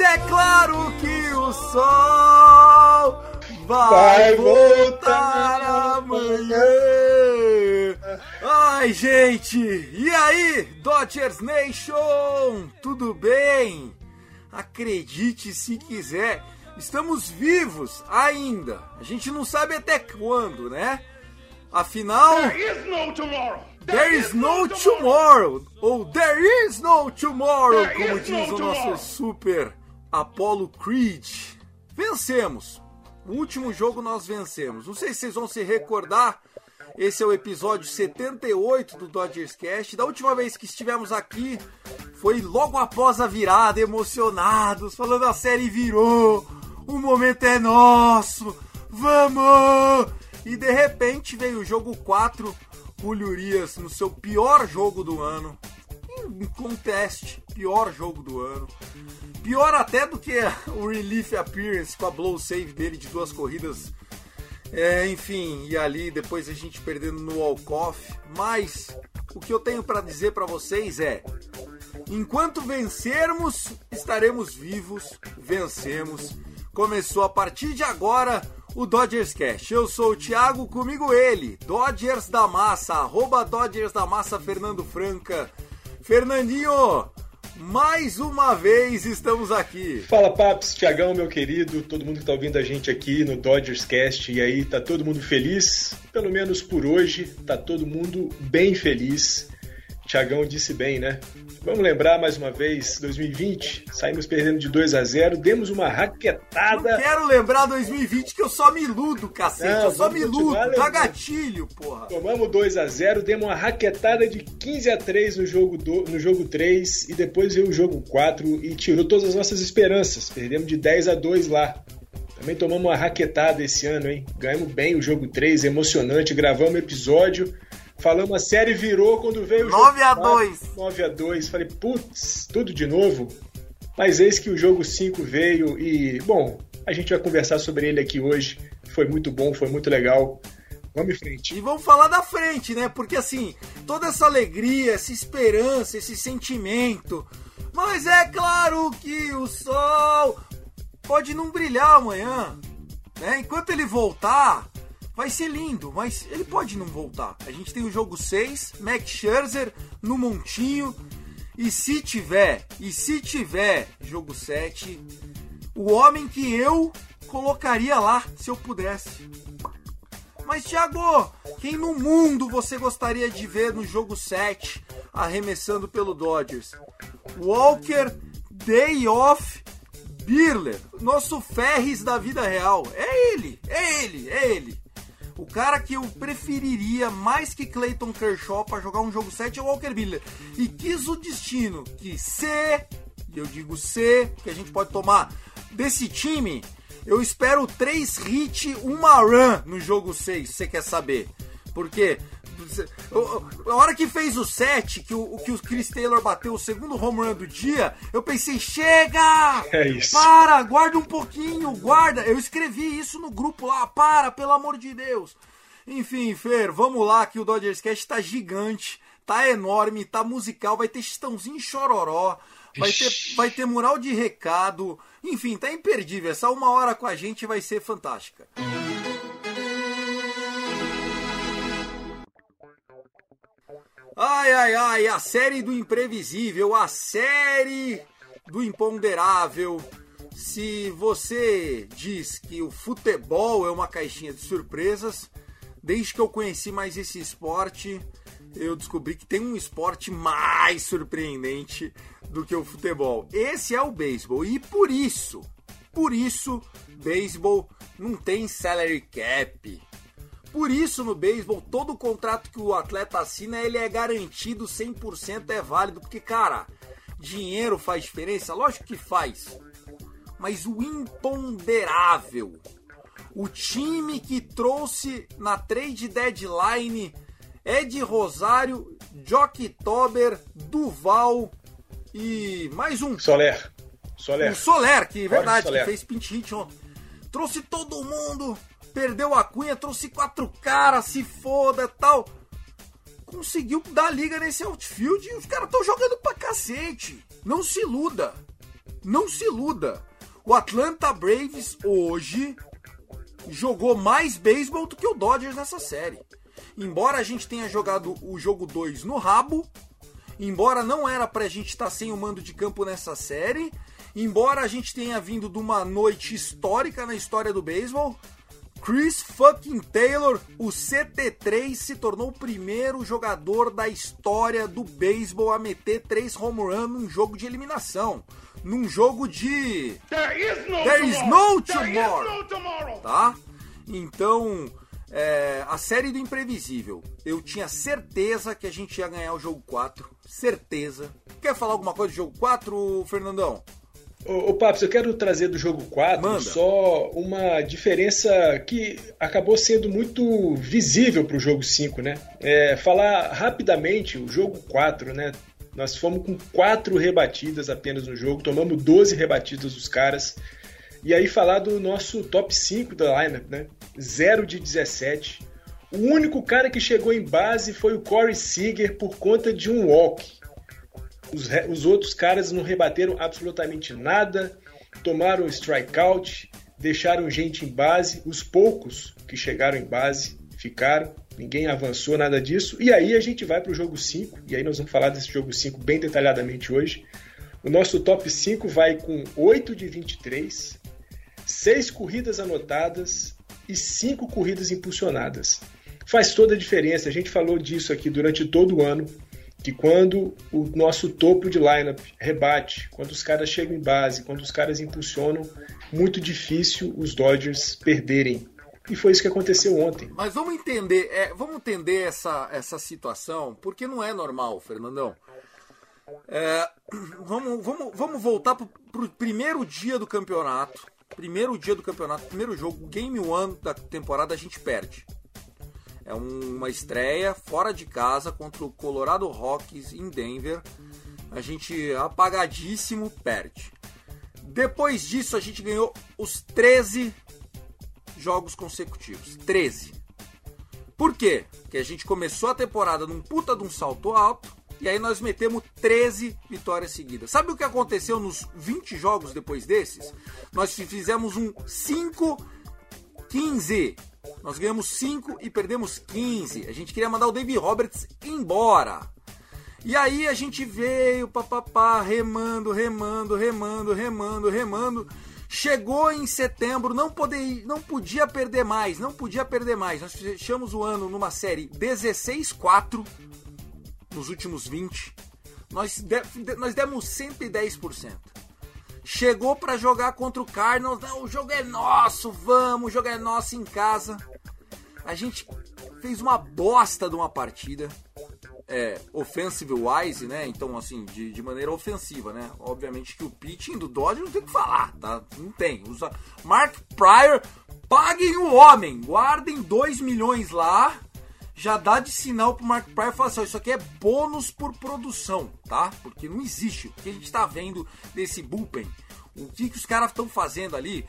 Mas é claro que o sol vai, Vai voltar voltar amanhã. Ai, gente, e aí, Dodgers Nation, tudo bem? Acredite se quiser, estamos vivos ainda. A gente não sabe até quando, né? Afinal, Is no tomorrow! There is no tomorrow, ou There is no tomorrow, There como is diz no o tomorrow. nosso super Apollo Creed. Vencemos. O último jogo nós vencemos. Não sei se vocês vão se recordar. Esse é o episódio 78 do Dodgers Cast. Da última vez que estivemos aqui foi logo após a virada, emocionados, falando a série virou. O momento é nosso. Vamos! E de repente veio o jogo 4, Julio Urias no seu pior jogo do ano. Em conteste, pior jogo do ano. Pior até do que o Relief Appearance com a blow save dele de duas corridas. É, enfim, e ali depois a gente perdendo no walk-off. Mas o que eu tenho para dizer para vocês é: enquanto vencermos, estaremos vivos, vencemos. Começou a partir de agora o Dodgers Cast. Eu sou o Thiago, comigo ele, Dodgers da Massa, arroba Dodgers da Massa Fernando Franca. Fernandinho, mais uma vez estamos aqui. Fala Paps, Tiagão, meu querido, todo mundo que tá ouvindo a gente aqui no Dodgers Cast, e aí, tá todo mundo feliz? Pelo menos por hoje, tá todo mundo bem feliz. Tiagão disse bem, né? Vamos lembrar mais uma vez, 2020, saímos perdendo de 2 a 0 demos uma Não raquetada. quero lembrar 2020 que eu só me iludo, cacete. Não, eu só me iludo. Dá gatilho, porra. Tomamos 2 a 0 demos uma raquetada de 15 a 3 no jogo, do, no jogo 3 e depois veio o jogo 4 e tirou todas as nossas esperanças. Perdemos de 10 a 2 lá. Também tomamos uma raquetada esse ano, hein? Ganhamos bem o jogo 3, emocionante, gravamos episódio. Falamos, a série virou quando veio o jogo 9 a 4, 2. 9 a 2. Falei, putz, tudo de novo. Mas eis que o jogo 5 veio e, bom, a gente vai conversar sobre ele aqui hoje. Foi muito bom, foi muito legal. Vamos em frente. E vamos falar da frente, né? Porque assim, toda essa alegria, essa esperança, esse sentimento. Mas é claro que o sol pode não brilhar amanhã, né? Enquanto ele voltar, vai ser lindo, mas ele pode não voltar. A gente tem o jogo 6, Max Scherzer no montinho. E se tiver, e se tiver jogo 7, o homem que eu colocaria lá se eu pudesse. Mas, Thiago, quem no mundo você gostaria de ver no jogo 7 arremessando pelo Dodgers? Walker, Day Off, Birler, nosso Ferris da vida real. É ele, é ele, é ele. O cara que eu preferiria mais que Clayton Kershaw para jogar um jogo 7 é o Walker Buehler. E quis o destino que se, e eu digo se, que a gente pode tomar desse time, eu espero 3 hit, uma run no jogo 6, se você quer saber. Porque a hora que fez o 7, que o, que o Chris Taylor bateu o segundo home run do dia, eu pensei, chega! É isso. Para, guarda um pouquinho, guarda. Eu escrevi isso no grupo lá, para, pelo amor de Deus. Enfim, Fer, vamos lá que o Dodgers Cast tá gigante, tá enorme, tá musical, vai ter chitãozinho e chororó, vai ter, vai ter mural de recado, enfim, tá imperdível. Essa uma hora com a gente vai ser fantástica. Ai, ai, ai, a série do imprevisível, a série do imponderável. Se você diz que o futebol é uma caixinha de surpresas, desde que eu conheci mais esse esporte, eu descobri que tem um esporte mais surpreendente do que o futebol. Esse é o beisebol. E por isso, por isso, beisebol não tem salary cap. Por isso no beisebol, todo contrato que o atleta assina, ele é garantido 100% é válido, porque cara, dinheiro faz diferença, lógico que faz. Mas o imponderável, o time que trouxe na trade deadline Ed Rosário, Jock Tober, Duval e mais um. Soler. Soler. O Soler, que é verdade, Soler. que fez pinch hit ontem. Trouxe todo mundo, perdeu a cunha, trouxe quatro caras, se foda tal. Conseguiu dar liga nesse outfield e os caras estão jogando pra cacete. Não se iluda. Não se iluda. O Atlanta Braves hoje jogou mais beisebol do que o Dodgers nessa série. Embora a gente tenha jogado o jogo 2 no rabo, embora não era pra gente estar sem o mando de campo nessa série, embora a gente tenha vindo de uma noite histórica na história do beisebol, Chris fucking Taylor, o CT3, se tornou o primeiro jogador da história do beisebol a meter três home run num jogo de eliminação. Num jogo de. There is no There is tomorrow. no There is tomorrow. no tomorrow. tá? Então, é, a série do imprevisível. Eu tinha certeza que a gente ia ganhar o jogo 4. Certeza. Quer falar alguma coisa do jogo 4, Fernandão? Ô, ô Papos, eu quero trazer do jogo 4 Manda. só uma diferença que acabou sendo muito visível para o jogo 5, né? É, falar rapidamente, o jogo 4, né? Nós fomos com quatro rebatidas apenas no jogo, tomamos 12 rebatidas dos caras. E aí falar do nosso top 5 da lineup, né? 0 de 17. O único cara que chegou em base foi o Corey Seager por conta de um walk. Os, os outros caras não rebateram absolutamente nada, tomaram strikeout, deixaram gente em base. Os poucos que chegaram em base ficaram, ninguém avançou nada disso. E aí a gente vai para o jogo 5, e aí nós vamos falar desse jogo 5 bem detalhadamente hoje. O nosso top 5 vai com 8 de 23, 6 corridas anotadas e 5 corridas impulsionadas. Faz toda a diferença, a gente falou disso aqui durante todo o ano que quando o nosso topo de lineup rebate, quando os caras chegam em base, quando os caras impulsionam, muito difícil os Dodgers perderem. E foi isso que aconteceu ontem. Mas vamos entender, é, vamos entender essa, essa situação, porque não é normal, Fernandão. É, vamos, vamos, vamos voltar pro, pro primeiro dia do campeonato. Primeiro dia do campeonato, primeiro jogo, game one da temporada, a gente perde. É um- uma estreia fora de casa contra o Colorado Rockies em Denver. A gente apagadíssimo perde. Depois disso, a gente ganhou os 13 jogos consecutivos. 13. Por quê? Porque a gente começou a temporada num puta de um salto alto e aí nós metemos 13 vitórias seguidas. Sabe o que aconteceu nos 20 jogos depois desses? Nós fizemos um 5-15. Nós ganhamos 5 e perdemos 15. A gente queria mandar o David Roberts embora. E aí a gente veio, papapá, remando, remando, remando, remando, remando. Chegou em setembro, não, poder, não podia perder mais, não podia perder mais. Nós fechamos o ano numa série 16-4 nos últimos 20. Nós, de- nós demos 110%. Chegou pra jogar contra o Cardinals, não, o jogo é nosso, vamos, o jogo é nosso em casa. A gente fez uma bosta de uma partida é, offensive wise, né? Então, assim, de, de maneira ofensiva, né? Obviamente que o pitching do Dodgers não tem o que falar, tá? Não tem. Usa Mark Pryor, paguem o homem, guardem 2 milhões lá, já dá de sinal pro Mark Pryor e fala assim, isso aqui é bônus por produção, tá? Porque não existe. O que a gente tá vendo desse bullpen, o que, que os caras estão fazendo ali,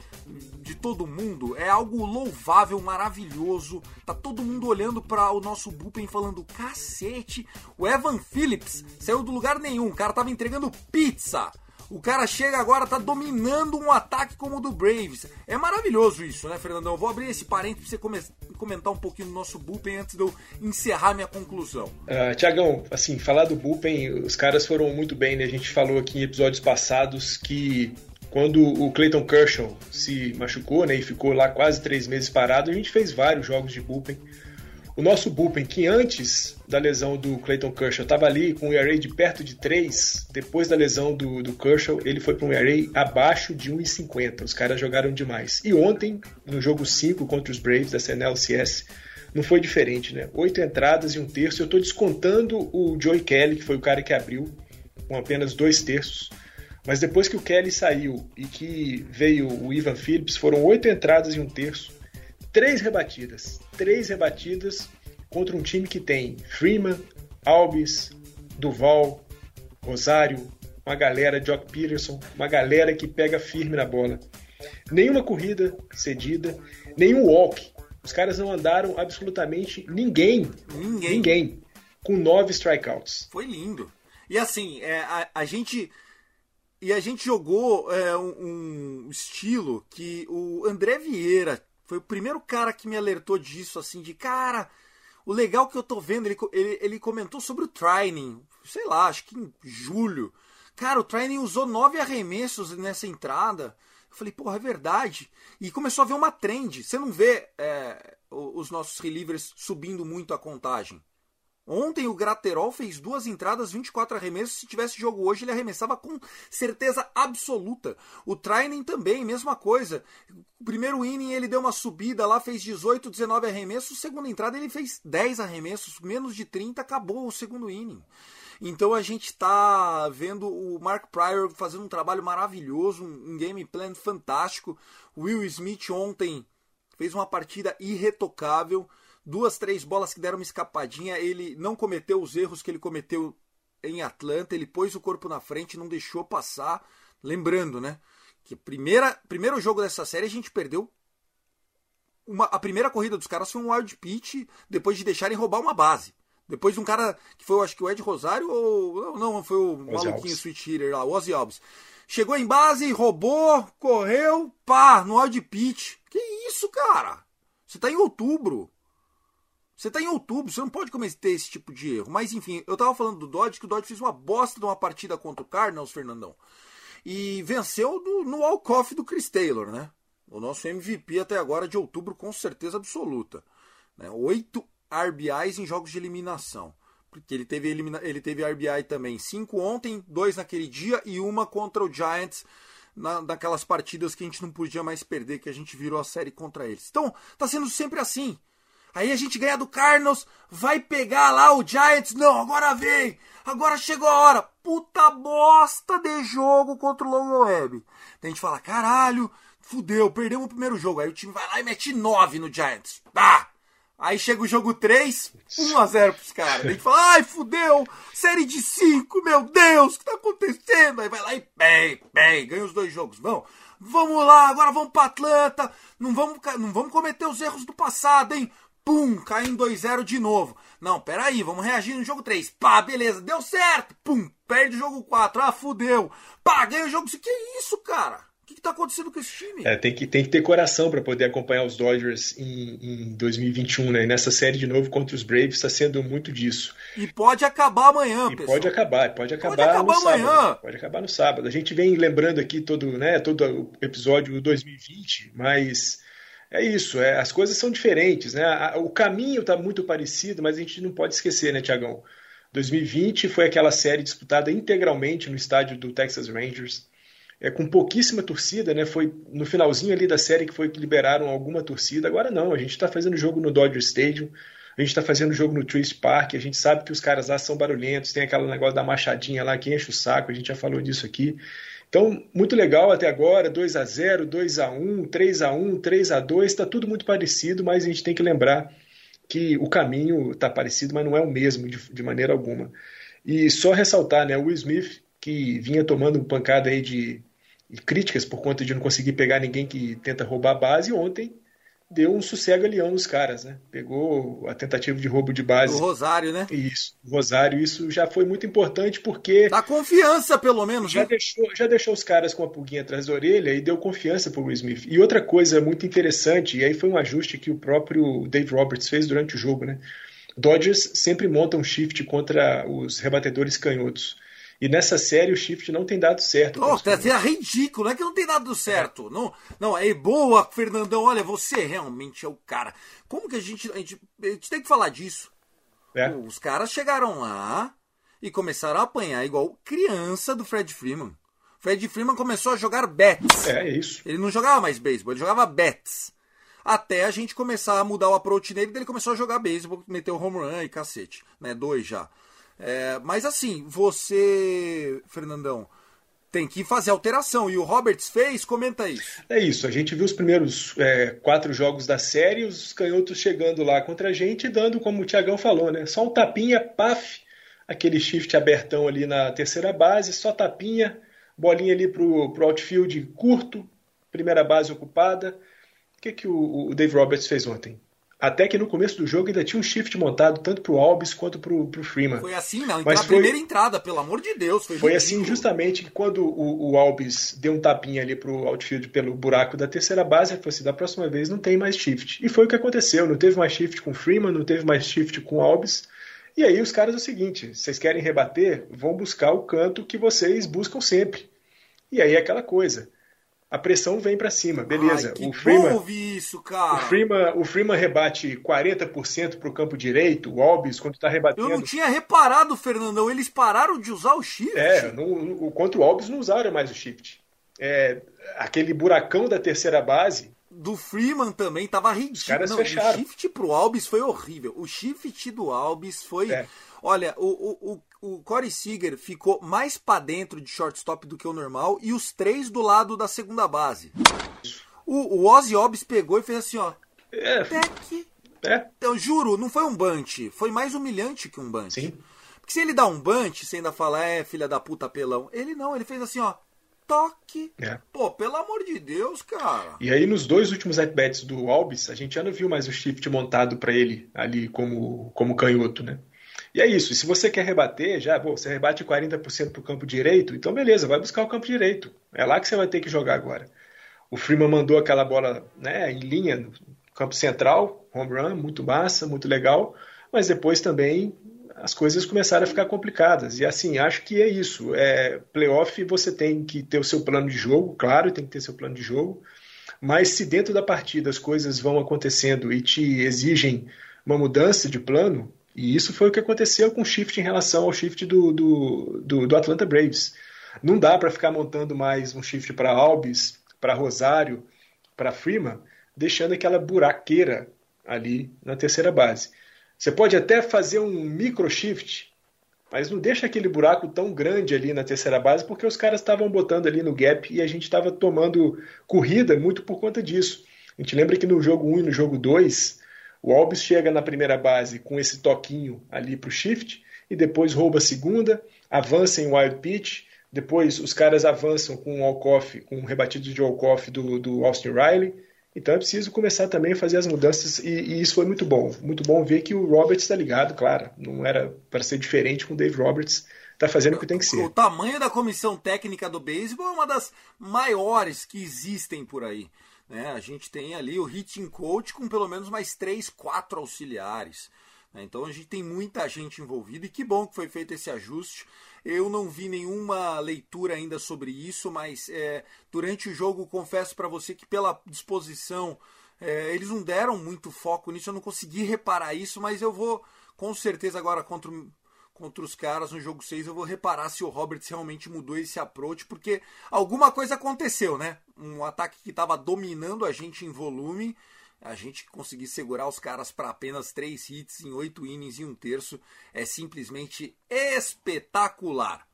de todo mundo, é algo louvável, maravilhoso. Tá todo mundo olhando para o nosso bullpen falando, cacete, o Evan Phillips saiu do lugar nenhum, o cara tava entregando pizza. O cara chega agora, tá dominando um ataque como o do Braves. É maravilhoso isso, né, Fernandão? Eu vou abrir esse parênteses pra você comentar um pouquinho do nosso bullpen antes de eu encerrar minha conclusão. Uh, Tiagão, assim, falar do bullpen, os caras foram muito bem, né? A gente falou aqui em episódios passados que quando o Clayton Kershaw se machucou, né, e ficou lá quase três meses parado, a gente fez vários jogos de bullpen. O nosso bullpen, que antes da lesão do Clayton Kershaw estava ali com um ERA de perto de 3, depois da lesão do, do Kershaw, ele foi para um ERA abaixo de 1,50. Os caras jogaram demais. E ontem, no jogo 5 contra os Braves da CNLCS, não foi diferente, né? Oito entradas e um terço. Eu estou descontando o Joey Kelly, que foi o cara que abriu, com apenas dois terços. Mas depois que o Kelly saiu e que veio o Ivan Phillips, foram oito entradas e um terço três rebatidas. Três rebatidas contra um time que tem Freeman, Albis, Duval, Rosário, uma galera, Jock Peterson, uma galera que pega firme na bola. Nenhuma corrida cedida, nenhum walk. Os caras não andaram absolutamente ninguém. Ninguém. Ninguém. Com nove strikeouts. Foi lindo. E assim, é, a, a gente. E a gente jogou é, um, um, estilo que o André Vieira foi o primeiro cara que me alertou disso, assim, de cara, o legal que eu tô vendo, ele, ele, ele comentou sobre o Trining, sei lá, acho que em julho. Cara, o Trining usou nove arremessos nessa entrada. Eu falei, porra, é verdade. E começou a ver uma trend. Você não vê é, os nossos relievers subindo muito a contagem. Ontem o Graterol fez duas entradas, 24 arremessos. Se tivesse jogo hoje, ele arremessava com certeza absoluta. O Trainen também, mesma coisa. O primeiro inning ele deu uma subida lá, fez 18, 19 arremessos. Segunda entrada ele fez 10 arremessos, menos de 30, acabou o segundo inning. Então a gente está vendo o Mark Pryor fazendo um trabalho maravilhoso, um game plan fantástico. Will Smith ontem fez uma partida irretocável duas, três bolas que deram uma escapadinha. Ele não cometeu os erros que ele cometeu em Atlanta. Ele pôs o corpo na frente, não deixou passar. Lembrando, né? Que primeira, primeiro jogo dessa série a gente perdeu. Uma, a primeira corrida dos caras foi um wild pitch depois de deixarem roubar uma base. Depois de um cara que foi, acho que o Ed Rosário ou. Não, foi o Ozzy maluquinho Alves. switch hitter lá, o Ozzy Alves. Chegou em base, roubou, correu, pá, no wild pitch. Que isso, cara? Você tá em outubro. Você está em outubro, você não pode cometer esse tipo de erro. Mas enfim, eu estava falando do Dodge, que o Dodge fez uma bosta de uma partida contra o Cardinals, Fernandão. E venceu do, no walk-off do Chris Taylor, né? O nosso MVP até agora de outubro, com certeza absoluta. Né? Oito RBIs em jogos de eliminação. Porque ele teve, elimina... ele teve RBI também. Cinco ontem, dois naquele dia e uma contra o Giants na, naquelas partidas que a gente não podia mais perder, que a gente virou a série contra eles. Então, tá sendo sempre assim. Aí a gente ganha do Cardinals, vai pegar lá o Giants. Não, agora vem. Agora chegou a hora. Puta bosta de jogo contra o Long Web. A gente fala, caralho, fudeu, perdemos o primeiro jogo. Aí o time vai lá e mete 9 no Giants. Ah! Aí chega o jogo 3, 1x0 pros caras. A gente fala, ai, fudeu, série de 5, meu Deus, o que tá acontecendo? Aí vai lá e bem, bem, ganha os dois jogos. Vamos, vamos lá, agora vamos pra Atlanta. Não vamos, não vamos cometer os erros do passado, hein? Pum, cai em 2-0 de novo. Não, peraí, vamos reagir no jogo 3. Pá, beleza, deu certo. Pum, perde o jogo 4. Ah, fudeu. Pá, ganha o jogo 5. Que isso, cara? O que, que tá acontecendo com esse time? É, tem que, tem que ter coração para poder acompanhar os Dodgers em, em 2021, né? E nessa série de novo contra os Braves está sendo muito disso. E pode acabar amanhã, e pessoal. Pode acabar, pode acabar, pode acabar no amanhã. sábado. Pode acabar no sábado. A gente vem lembrando aqui todo, né, todo o episódio do 2020, mas é isso, é, as coisas são diferentes, né? O caminho está muito parecido, mas a gente não pode esquecer, né, Tiagão? 2020 foi aquela série disputada integralmente no estádio do Texas Rangers, é, com pouquíssima torcida, né? Foi no finalzinho ali da série que foi que liberaram alguma torcida. Agora não, a gente está fazendo jogo no Dodger Stadium, a gente está fazendo jogo no Truist Park, a gente sabe que os caras lá são barulhentos, tem aquele negócio da machadinha lá que enche o saco, a gente já falou disso aqui. Então, muito legal até agora, 2 a 0 2 a 1 3 a 1 3 a 2 está tudo muito parecido, mas a gente tem que lembrar que o caminho está parecido, mas não é o mesmo de, de, maneira alguma. E só ressaltar, né, o Will Smith, que vinha tomando pancada aí de, de críticas por conta de não conseguir pegar ninguém que tenta roubar a base, ontem deu um sossego a leão nos caras, né? Pegou a tentativa de roubo de base. Do Rosário, né? Isso, Rosário, isso já foi muito importante porque. Dá confiança, pelo menos, já né? deixou, já deixou os caras com a pulguinha atrás da orelha e deu confiança pro Will Smith. E outra coisa muito interessante, e aí foi um ajuste que o próprio Dave Roberts fez durante o jogo, né? Dodgers sempre montam um shift contra os rebatedores canhotos. E nessa série o shift não tem dado certo. Tá, é ridículo, não é que não tem dado certo. Não, não, é boa, Fernandão. Olha, você realmente é o cara. Como que a gente. A gente, a gente tem que falar disso. É. Os caras chegaram lá e começaram a apanhar igual criança do Fred Freeman. Fred Freeman começou a jogar bets. É, é isso. Ele não jogava mais beisebol, ele jogava bets. Até a gente começar a mudar o approach nele, ele começou a jogar beisebol, meteu home run e cacete. Né? Dois já. É, mas assim, você, Fernandão, tem que fazer alteração. E o Roberts fez, comenta isso. É isso, a gente viu os primeiros é, quatro jogos da série, os canhotos chegando lá contra a gente dando, como o Tiagão falou, né? Só um tapinha, paf, aquele shift abertão ali na terceira base, só tapinha, bolinha ali pro, pro outfield curto, primeira base ocupada. O que, que o, o Dave Roberts fez ontem? Até que no começo do jogo ainda tinha um shift montado tanto pro Albis quanto pro, pro Freeman. Foi assim, não. Mas na foi- primeira entrada, pelo amor de Deus. Foi, Foi assim justamente que quando o, o Albis deu um tapinha ali pro outfield pelo buraco da terceira base, ele falou assim, da próxima vez não tem mais shift. E foi o que aconteceu, não teve mais shift com o Freeman, não teve mais shift com o Albis. E aí os caras é o seguinte, vocês querem rebater? Vão buscar o canto que vocês buscam sempre. E aí é aquela coisa, a pressão vem para cima, beleza. Ai, que o Freeman, ouvir isso, cara. o Freeman, o Freeman rebate 40% para o campo direito, o Albis, quando está Eu rebatendo. não tinha reparado, Fernandão. Eles pararam de usar o shift. É, no, contra o Albis não usaram mais o shift. É, aquele buracão da terceira base, Do Freeman também tava ridículo. caras Não, fecharam. O shift pro Albis foi horrível. O shift do Albis foi. É. Olha, o, o, o, o Corey Seager ficou mais pra dentro de shortstop do que o normal e os três do lado da segunda base. O, o Ozzy Albis pegou e fez assim, ó. é, é, Eu juro, não foi um bunt. Foi mais humilhante que um bunt. Sim. Porque se ele dá um bunt, você ainda fala, é, filha da puta, pelão. Ele não, ele fez assim, ó. Toque. É. Pô, pelo amor de Deus, cara. E aí, nos dois últimos at-bats do Albis, a gente já não viu mais o shift montado para ele ali como, como canhoto, né? E é isso. E se você quer rebater, já, bom, você rebate 40% para o campo direito, então beleza, vai buscar o campo direito. É lá que você vai ter que jogar agora. O Freeman mandou aquela bola né, em linha no campo central, home run, muito massa, muito legal, mas depois também as coisas começaram a ficar complicadas. E assim, acho que é isso. É, playoff você tem que ter o seu plano de jogo, claro, tem que ter seu plano de jogo, mas se dentro da partida as coisas vão acontecendo e te exigem uma mudança de plano, e isso foi o que aconteceu com o shift em relação ao shift do, do, do, do Atlanta Braves. Não dá para ficar montando mais um shift para Albis, para Rosário, para Freeman, deixando aquela buraqueira ali na terceira base. Você pode até fazer um micro shift, mas não deixa aquele buraco tão grande ali na terceira base, porque os caras estavam botando ali no gap e a gente estava tomando corrida muito por conta disso. A gente lembra que no jogo 1 e no jogo 2, o Albis chega na primeira base com esse toquinho ali para o shift e depois rouba a segunda, avança em wild pitch, depois os caras avançam com o walk-off, com o rebatido de walk-off do, do Austin Riley. Então é preciso começar também a fazer as mudanças e, e isso foi muito bom. Muito bom ver que o Roberts está ligado, claro. Não era para ser diferente com o Dave Roberts. Está fazendo o que tem que O ser. tamanho da comissão técnica do beisebol é uma das maiores que existem por aí. Né? A gente tem ali o hitting coach com pelo menos mais três, quatro auxiliares. né? Então a gente tem muita gente envolvida e que bom que foi feito esse ajuste. Eu não vi nenhuma leitura ainda sobre isso, mas é, durante o jogo confesso para você que pela disposição é, eles não deram muito foco nisso. Eu não consegui reparar isso, mas eu vou com certeza agora contra o contra os caras no jogo 6, eu vou reparar se o Roberts realmente mudou esse approach, porque alguma coisa aconteceu, né? Um ataque que estava dominando a gente em volume, a gente conseguir segurar os caras para apenas 3 hits em 8 innings e um terço é simplesmente espetacular.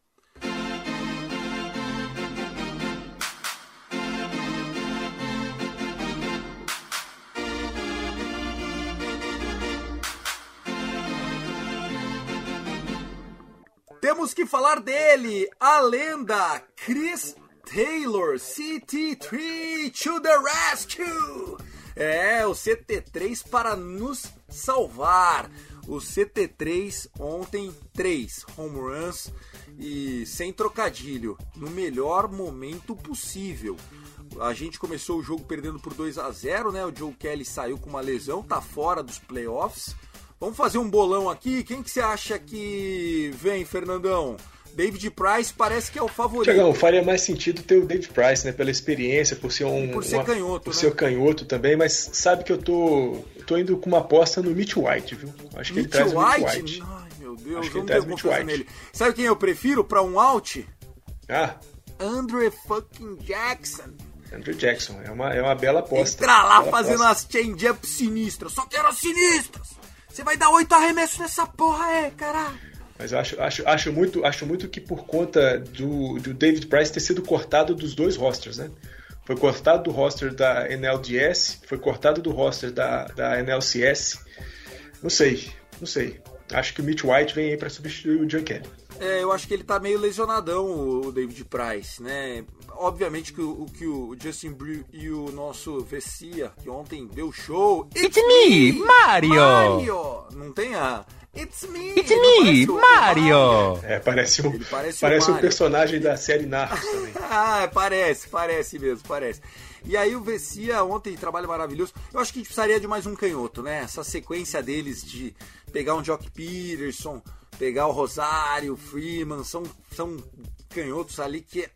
Temos que falar dele, a lenda Chris Taylor, CT3 to the rescue! É, o CT3 para nos salvar. O CT3 ontem, 3 home runs e sem trocadilho, no melhor momento possível. A gente começou o jogo perdendo por 2 a 0 né? O Joe Kelly saiu com uma lesão, tá fora dos playoffs. Vamos fazer um bolão aqui. Quem que você acha que vem, Fernandão? David Price parece que é o favorito. Tiagão, faria mais sentido ter o David Price, né? Pela experiência, por ser um. Por ser uma, canhoto. Por né? ser canhoto também, mas sabe que eu tô. tô indo com uma aposta no Mitch White, viu? Acho que Mitch ele traz White? o Mitch White. Ai, meu Deus, Acho que ele traz Mitch confiança White. nele. Sabe quem eu prefiro pra um out? Ah, Andre fucking Jackson. Andrew Jackson. É uma, é uma bela aposta. Entra lá Bela fazendo aposta. as change-up sinistras. Só quero as sinistras. Você vai dar oito arremessos nessa porra, é, caralho. Mas eu acho, acho, acho, muito, acho muito que por conta do, do David Price ter sido cortado dos dois rosters, né? Foi cortado do roster da NLDS, foi cortado do roster da, da NLCS. Não sei, não sei. Acho que o Mitch White vem aí para substituir o John Kelly. É, eu acho que ele tá meio lesionadão, o David Price, né? Obviamente que o, que o Justin Brew e o nosso Vessia, que ontem deu show. It's, me, Mario. Mario! Não tem a. It's me! It's me, Mario! É, parece um, Ele parece parece, o um personagem da série Narcos também. Ah, parece, parece mesmo, parece. E aí o Vessia ontem, trabalho maravilhoso. Eu acho que a gente precisaria de mais um canhoto, né? Essa sequência deles de pegar um Jock Peterson, pegar o Rosário, o Freeman, são, são canhotos ali que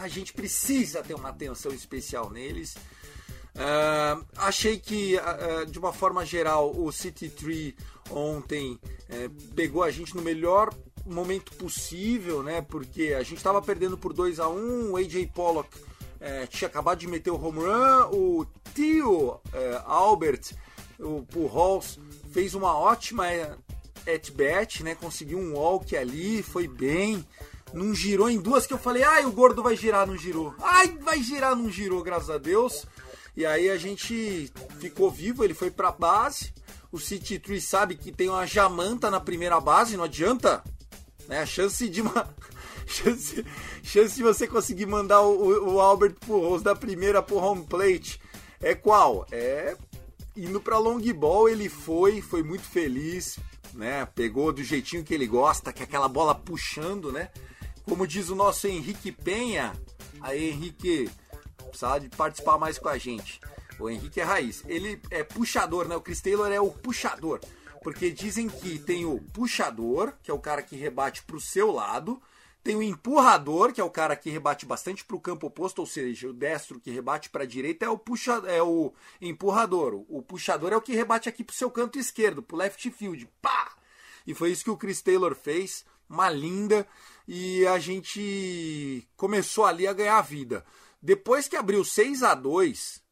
a gente precisa ter uma atenção especial neles. Ah, achei que, ah, de uma forma geral, o City Tree ontem eh, pegou a gente no melhor momento possível, né? Porque a gente estava perdendo por 2 a 1 o AJ Pollock eh, tinha acabado de meter o home run, o tio eh, Albert, o Pujols, fez uma ótima at-bat, né? Conseguiu um walk ali, foi bem. Não girou em duas que eu falei, ai, o gordo vai girar, não girou. Ai, vai girar, não girou, graças a Deus. E aí a gente ficou vivo, ele foi pra base. O City Tree sabe que tem uma jamanta na primeira base, não adianta. Né? A chance de uma. Chance, chance de você conseguir mandar o, o Albert Pujols da primeira pro home plate é qual? É indo pra long ball, ele foi, foi muito feliz, né? Pegou do jeitinho que ele gosta, que é aquela bola puxando, né? Como diz o nosso Henrique Penha, aí Henrique, precisava de participar mais com a gente. O Henrique é raiz. Ele é puxador, né? O Chris Taylor é o puxador. Porque dizem que tem o puxador, que é o cara que rebate pro seu lado. Tem o empurrador, que é o cara que rebate bastante pro campo oposto, ou seja, o destro que rebate para a direita é o puxa, é o empurrador. O puxador é o que rebate aqui pro seu canto esquerdo, pro left field. Pá! E foi isso que o Chris Taylor fez, uma linda, e a gente começou ali a ganhar vida. Depois que abriu 6 a 2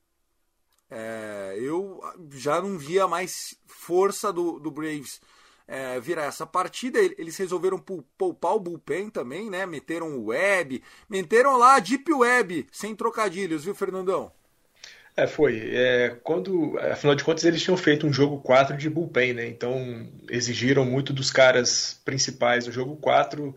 é, eu já não via mais força do, do Braves é, virar essa partida. Eles resolveram pou- poupar o bullpen também, né? Meteram o web, meteram lá a Deep Web, sem trocadilhos, viu, Fernandão? É, foi. É, quando, afinal de contas, eles tinham feito um jogo 4 de bullpen, né? Então exigiram muito dos caras principais no jogo 4.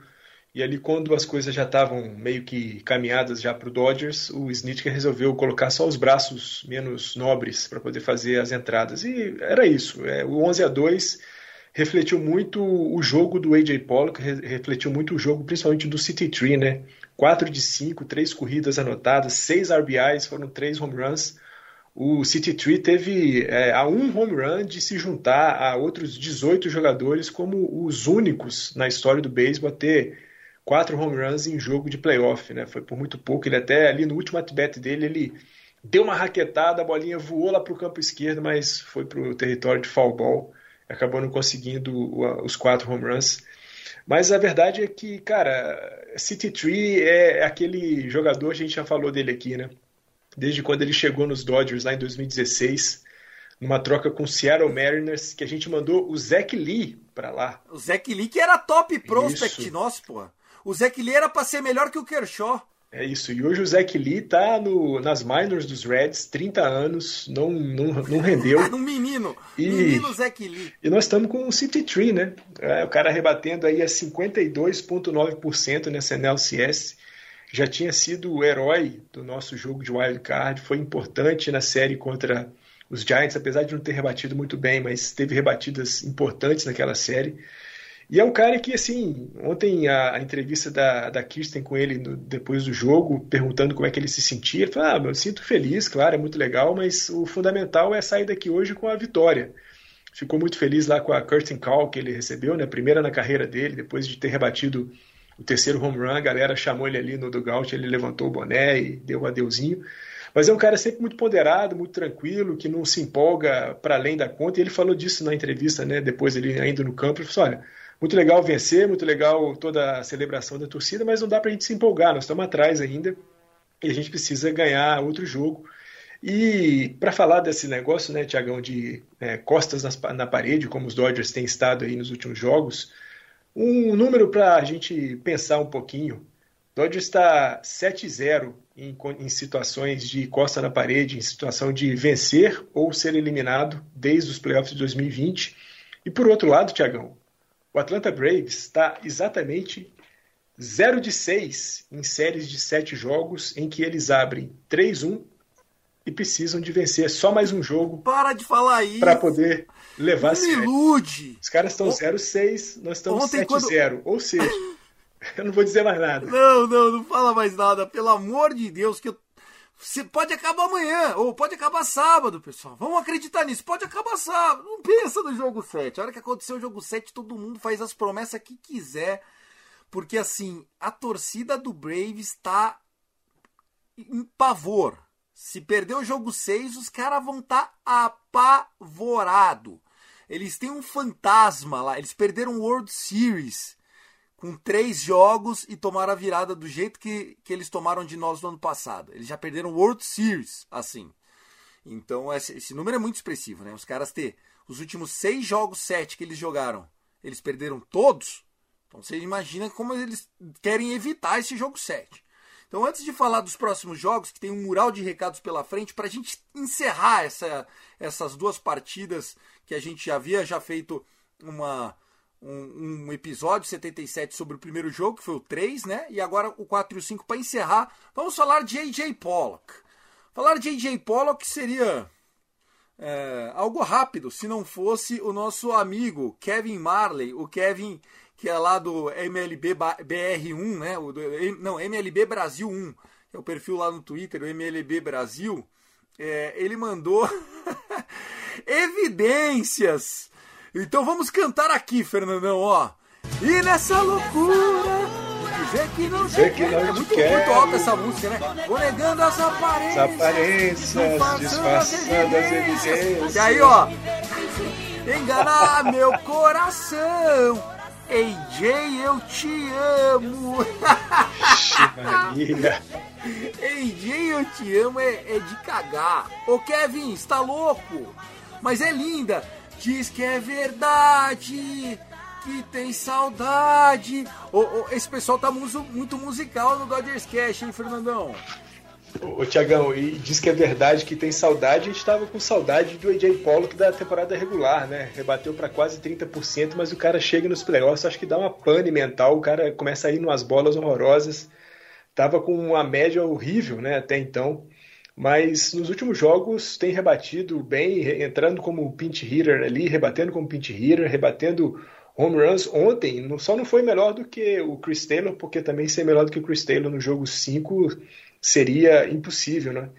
E ali, quando as coisas já estavam meio que caminhadas já para o Dodgers, o Snitker resolveu colocar só os braços menos nobres para poder fazer as entradas. E era isso. É, o 11 a 2 refletiu muito o jogo do AJ Pollock, re- refletiu muito o jogo, principalmente do City Tree, né? 4 de 5, 3 corridas anotadas, 6 RBIs, foram 3 home runs. O City Tree teve é, a um home run de se juntar a outros 18 jogadores como os únicos na história do beisebol a ter quatro home runs em jogo de playoff, né? Foi por muito pouco. Ele até ali no último at-bat dele, ele deu uma raquetada, a bolinha voou lá para o campo esquerdo, mas foi para o território de foul ball. Acabou não conseguindo os quatro home runs. Mas a verdade é que, cara, City Tree é aquele jogador, a gente já falou dele aqui, né? Desde quando ele chegou nos Dodgers lá em 2016, numa troca com o Seattle Mariners, que a gente mandou o Zach Lee para lá. O Zach Lee que era top prospect Isso. nosso, pô. O Zach Lee era pra ser melhor que o Kershaw. É isso. E hoje o Zach Lee tá no, nas minors dos Reds, 30 anos, não, não, não rendeu. um menino. E- Menino Zach Lee. E nós estamos com o City Tree, né? É, o cara rebatendo aí a 52,9% nessa NLCS. Já tinha sido o herói do nosso jogo de wild card, foi importante na série contra os Giants, apesar de não ter rebatido muito bem, mas teve rebatidas importantes naquela série. E é um cara que, assim, ontem a, a entrevista da, da Kirsten com ele no, depois do jogo, perguntando como é que ele se sentia, ele falou: Ah, eu sinto feliz, claro, é muito legal, mas o fundamental é sair daqui hoje com a vitória. Ficou muito feliz lá com a Curtin Call que ele recebeu, né? Primeira na carreira dele, depois de ter rebatido o terceiro home run, a galera chamou ele ali no dugout, ele levantou o boné e deu um adeuzinho. Mas é um cara sempre muito ponderado, muito tranquilo, que não se empolga para além da conta. E ele falou disso na entrevista, né? Depois ele ainda no campo, ele falou: olha, muito legal vencer, muito legal toda a celebração da torcida, mas não dá para a gente se empolgar, nós estamos atrás ainda e a gente precisa ganhar outro jogo. E para falar desse negócio, né, Tiagão, de é, costas nas, na parede, como os Dodgers têm estado aí nos últimos jogos, um número para a gente pensar um pouquinho. Dodgers está 7-0 em, em situações de costa na parede, em situação de vencer ou ser eliminado desde os playoffs de 2020. E por outro lado, Tiagão, o Atlanta Braves está exatamente 0 de 6 em séries de 7 jogos em que eles abrem 3-1 e precisam de vencer só mais um jogo. Para de falar isso. Para poder levar série. ilude. Os caras estão 0-6, nós estamos 7-0. Quando... Ou seja, eu não vou dizer mais nada. Não, não, não fala mais nada. Pelo amor de Deus, que eu você pode acabar amanhã, ou pode acabar sábado, pessoal. Vamos acreditar nisso. Pode acabar sábado. Não pensa no jogo 7. A hora que aconteceu o jogo 7, todo mundo faz as promessas que quiser. Porque assim, a torcida do Braves está em pavor. Se perder o jogo 6, os caras vão estar tá apavorados. Eles têm um fantasma lá. Eles perderam o World Series com três jogos e tomaram a virada do jeito que, que eles tomaram de nós no ano passado. Eles já perderam World Series assim. Então esse, esse número é muito expressivo, né? Os caras ter os últimos seis jogos, sete que eles jogaram, eles perderam todos. Então você imagina como eles querem evitar esse jogo 7. Então, antes de falar dos próximos jogos, que tem um mural de recados pela frente, para a gente encerrar essa, essas duas partidas que a gente já havia já feito uma, um, um, episódio 77 sobre o primeiro jogo, que foi o 3, né? E agora o 4 e o 5 para encerrar. Vamos falar de AJ Pollock. Falar de AJ Pollock seria é, algo rápido se não fosse o nosso amigo Kevin Marley, o Kevin que é lá do MLB BR1, né? O do, não, MLB Brasil 1, que é o perfil lá no Twitter, o MLB Brasil. É, ele mandou evidências então vamos cantar aqui, Fernandão, ó. E nessa loucura, dizer que não dizer que não é muito, muito alta essa música, né? Vou negando as aparências, as aparências disfarçando as evidências. E aí, ó. Enganar meu coração. AJ, eu te amo. Maria. AJ, eu te amo é, é de cagar. Ô Kevin, está louco? Mas é linda. Diz que é verdade, que tem saudade. Oh, oh, esse pessoal tá muso, muito musical no Dodgers Cash, hein, Fernandão? Ô, Tiagão, e diz que é verdade que tem saudade. A gente tava com saudade do AJ Pollock da temporada regular, né? Rebateu para quase 30%, mas o cara chega nos playoffs, acho que dá uma pane mental. O cara começa a ir umas bolas horrorosas. Tava com uma média horrível, né? Até então mas nos últimos jogos tem rebatido bem, entrando como pinch hitter ali, rebatendo como pinch hitter, rebatendo home runs. Ontem só não foi melhor do que o Chris Taylor, porque também ser melhor do que o Chris Taylor no jogo 5 seria impossível, né?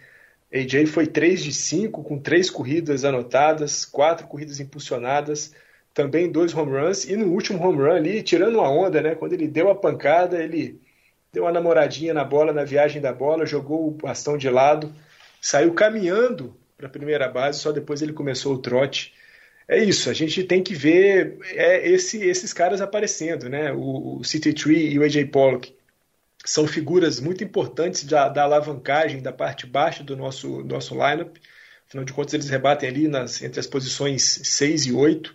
AJ foi 3 de 5, com 3 corridas anotadas, 4 corridas impulsionadas, também dois home runs, e no último home run ali, tirando uma onda, né? Quando ele deu a pancada, ele deu uma namoradinha na bola, na viagem da bola, jogou o bastão de lado, saiu caminhando para a primeira base, só depois ele começou o trote. É isso, a gente tem que ver é, esse, esses caras aparecendo, né? O, o CT3 e o AJ Pollock são figuras muito importantes da, da alavancagem da parte baixa do nosso, nosso lineup. Afinal de contas, eles rebatem ali nas, entre as posições 6 e 8.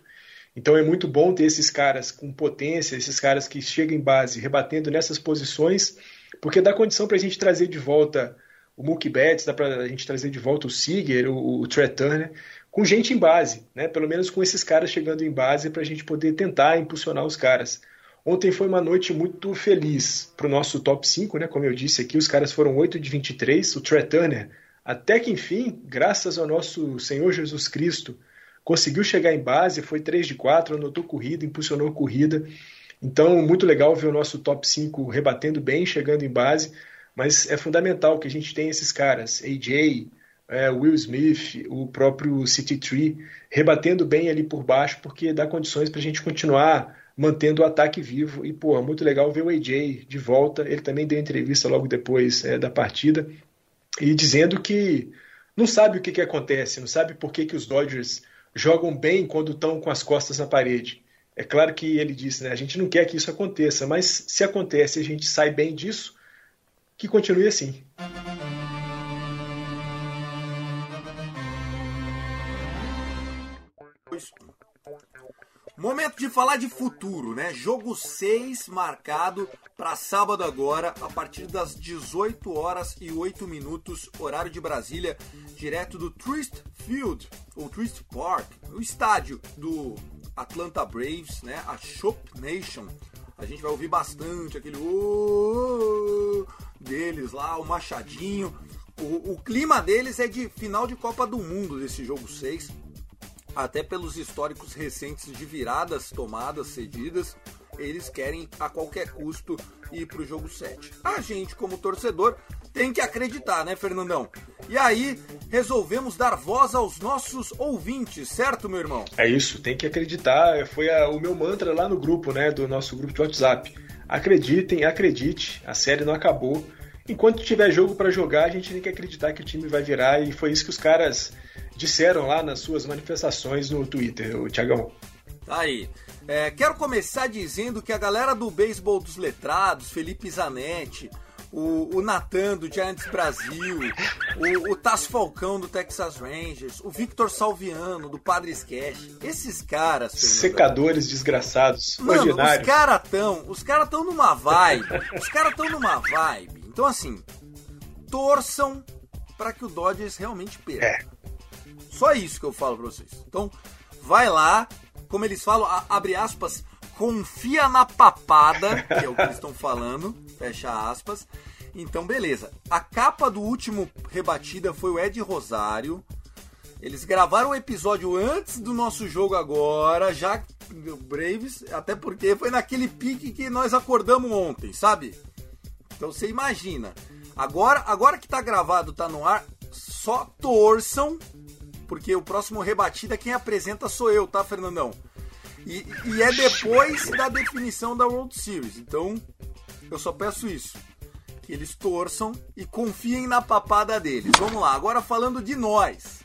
Então é muito bom ter esses caras com potência, esses caras que chegam em base rebatendo nessas posições, porque dá condição para a gente trazer de volta o Mookie Betts, dá para a gente trazer de volta o Seager, o, o Trey Turner, com gente em base, né? pelo menos com esses caras chegando em base para a gente poder tentar impulsionar os caras. Ontem foi uma noite muito feliz para o nosso top 5, né? como eu disse aqui, os caras foram 8 de 23, o Trey Turner Até que enfim, graças ao nosso Senhor Jesus Cristo, conseguiu chegar em base, foi 3 de 4, anotou corrida, impulsionou corrida. Então, muito legal ver o nosso top 5 rebatendo bem, chegando em base, mas é fundamental que a gente tenha esses caras, AJ, é, Will Smith, o próprio City Tree, rebatendo bem ali por baixo, porque dá condições para a gente continuar mantendo o ataque vivo. E, pô, muito legal ver o AJ de volta. Ele também deu entrevista logo depois é, da partida e dizendo que não sabe o que, que acontece, não sabe por que, que os Dodgers jogam bem quando estão com as costas na parede. É claro que ele disse, né? A gente não quer que isso aconteça, mas se acontece a gente sai bem disso, que continue assim. Momento de falar de futuro, né? Jogo 6 marcado para sábado agora, a partir das 18 horas e 8 minutos, horário de Brasília, direto do Trist Field, ou Trist Park, o estádio do Atlanta Braves, né? A Shop Nation. A gente vai ouvir bastante aquele "Oh", deles lá, o machadinho. O, o clima deles é de final de Copa do Mundo desse jogo 6 até pelos históricos recentes de viradas tomadas, cedidas, eles querem a qualquer custo ir para o jogo 7. A gente, como torcedor, tem que acreditar, né, Fernandão? E aí, resolvemos dar voz aos nossos ouvintes, certo, meu irmão? É isso, tem que acreditar. Foi a, o meu mantra lá no grupo, né, do nosso grupo de WhatsApp. Acreditem, acredite, a série não acabou. Enquanto tiver jogo para jogar, a gente tem que acreditar que o time vai virar e foi isso que os caras disseram lá nas suas manifestações no Twitter, o Tiagão. Tá aí. É, quero começar dizendo que a galera do beisebol dos letrados, Felipe Zanetti, o, o Natan do Giants Brasil, o, o Tasso Falcão do Texas Rangers, o Victor Salviano do Padres Cash, esses caras. Secadores desgraçados, Mano, ordinários. os caras tão, os caras tão numa vibe, os caras tão numa vibe. Então assim, torçam para que o Dodgers realmente perca. É. Só isso que eu falo pra vocês. Então, vai lá, como eles falam, a- abre aspas, confia na papada, que é o que eles estão falando, fecha aspas. Então, beleza. A capa do último rebatida foi o Ed Rosário. Eles gravaram o episódio antes do nosso jogo agora, já Braves, até porque foi naquele pique que nós acordamos ontem, sabe? Então você imagina. Agora, agora que tá gravado, tá no ar, só torçam, porque o próximo rebatida quem apresenta sou eu, tá, Fernandão? E, e é depois da definição da World Series. Então, eu só peço isso. Que eles torçam e confiem na papada deles. Vamos lá, agora falando de nós.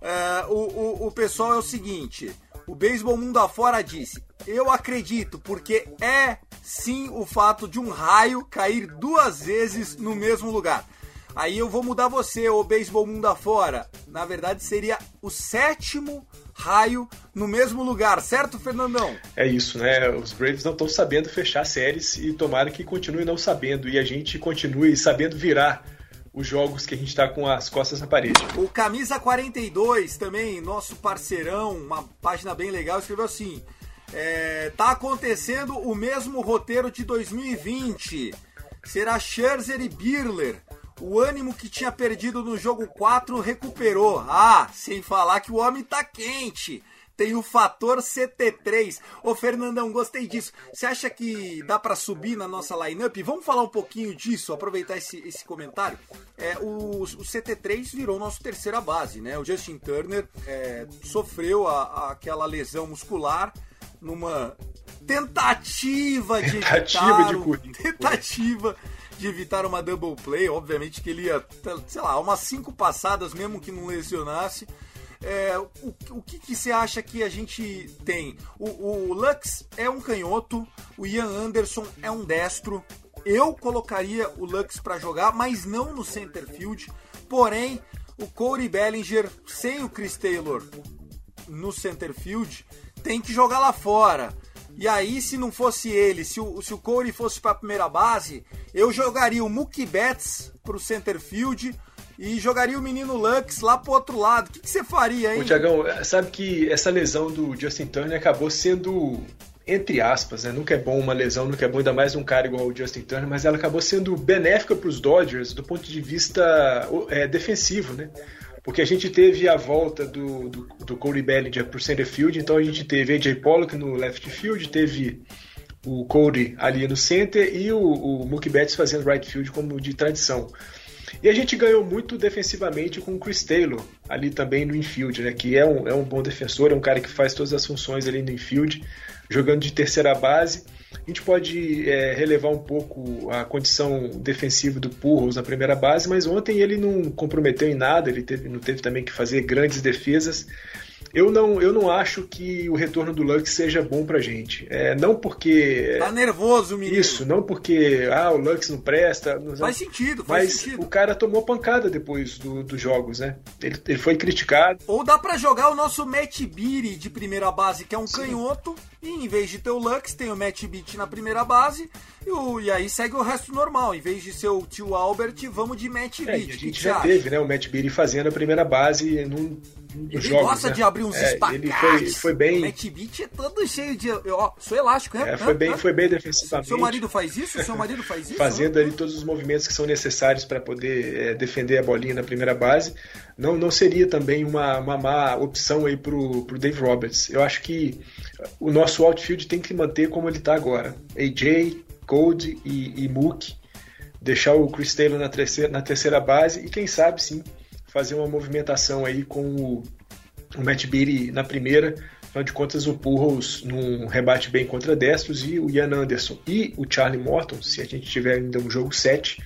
É, o, o, o pessoal é o seguinte: o Beisebol Mundo Afora disse, eu acredito, porque é sim o fato de um raio cair duas vezes no mesmo lugar. Aí eu vou mudar você, o Beisebol Mundo Afora. Na verdade, seria o sétimo raio no mesmo lugar, certo, Fernandão? É isso, né? Os Braves não estão sabendo fechar séries e tomara que continue não sabendo e a gente continue sabendo virar os jogos que a gente está com as costas na parede. O Camisa 42 também, nosso parceirão, uma página bem legal, escreveu assim: é, tá acontecendo o mesmo roteiro de 2020. Será Scherzer e Birler. O ânimo que tinha perdido no jogo 4 recuperou. Ah, sem falar que o homem tá quente. Tem o fator CT3. Ô Fernandão, gostei disso. Você acha que dá pra subir na nossa lineup? Vamos falar um pouquinho disso, aproveitar esse, esse comentário. É, o, o CT3 virou nosso terceira base, né? O Justin Turner é, sofreu a- a- aquela lesão muscular numa tentativa de Tentativa evitar de tentativa de evitar uma double play. Obviamente que ele ia, sei lá, umas cinco passadas mesmo que não lesionasse. É, o, o que, que você acha que a gente tem? O, o Lux é um canhoto, o Ian Anderson é um destro. Eu colocaria o Lux para jogar, mas não no center field. Porém, o Corey Bellinger sem o Chris Taylor no center field tem que jogar lá fora. E aí, se não fosse ele, se o, se o Corey fosse para a primeira base, eu jogaria o Mookie Betts pro center field e jogaria o menino Lux lá pro outro lado. O que, que você faria, hein? Ô, Tiagão, sabe que essa lesão do Justin Turner acabou sendo, entre aspas, né? Nunca é bom uma lesão, nunca é bom ainda mais um cara igual o Justin Turner, mas ela acabou sendo benéfica para os Dodgers do ponto de vista é, defensivo, né? Porque a gente teve a volta do, do, do Corey Bellinger para o center field, então a gente teve AJ Pollock no left field, teve o Cody ali no center e o, o Mookie Betts fazendo right field como de tradição. E a gente ganhou muito defensivamente com o Chris Taylor, ali também no infield, né? Que é um, é um bom defensor, é um cara que faz todas as funções ali no infield, jogando de terceira base. A gente pode é, relevar um pouco a condição defensiva do Purros na primeira base, mas ontem ele não comprometeu em nada, ele teve, não teve também que fazer grandes defesas. Eu não, eu não acho que o retorno do Lux seja bom pra gente. É, não porque. Tá nervoso, menino. Isso, não porque ah, o Lux não presta. Não, faz sentido, faz mas sentido. o cara tomou pancada depois do, dos jogos, né? Ele, ele foi criticado. Ou dá para jogar o nosso Matt Beatty de primeira base, que é um Sim. canhoto, e em vez de ter o Lux, tem o Matt Beat na primeira base, e, o, e, aí segue o resto normal. Em vez de ser o tio Albert, vamos de Matt é, Beat. a gente já teve, né? O Matt Beat fazendo a primeira base num ele jogos, gosta né? de abrir uns é, espacates. Ele foi, foi bem. O Matt Beat é todo cheio de. Ó, sou elástico, né? É, foi, bem, foi bem defensivamente. Seu marido faz isso? Seu marido faz isso? Fazendo ali todos os movimentos que são necessários para poder é, defender a bolinha na primeira base. Não, não seria também uma, uma má opção aí pro, pro Dave Roberts. Eu acho que o nosso outfield tem que manter como ele está agora. AJ, Gold e, e Mook. Deixar o Chris Taylor na terceira, na terceira base e quem sabe sim fazer uma movimentação aí com o, o Matt Beatty na primeira. Afinal de contas, o Purros num rebate bem contra destros e o Ian Anderson e o Charlie Morton, se a gente tiver ainda um jogo 7,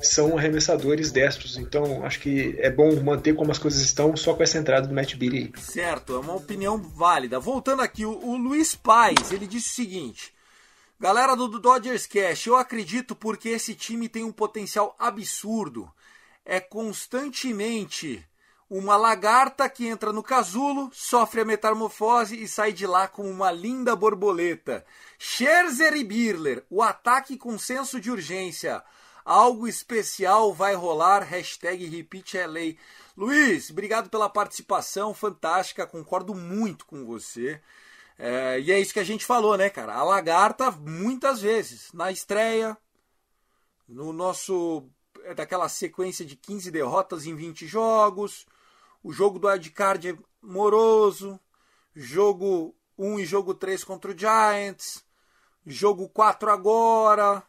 são arremessadores destros. Então, acho que é bom manter como as coisas estão só com essa entrada do Matt Beatty. Certo, é uma opinião válida. Voltando aqui, o, o Luiz Paz, ele disse o seguinte... Galera do Dodgers Cash, eu acredito porque esse time tem um potencial absurdo é constantemente uma lagarta que entra no casulo, sofre a metamorfose e sai de lá como uma linda borboleta. Scherzer e Birler, o ataque com senso de urgência. Algo especial vai rolar, hashtag RepeatLA. Luiz, obrigado pela participação, fantástica, concordo muito com você. É, e é isso que a gente falou, né, cara? A lagarta, muitas vezes, na estreia, no nosso daquela sequência de 15 derrotas em 20 jogos, o jogo do wildcard é moroso, jogo 1 e jogo 3 contra o Giants, jogo 4 agora.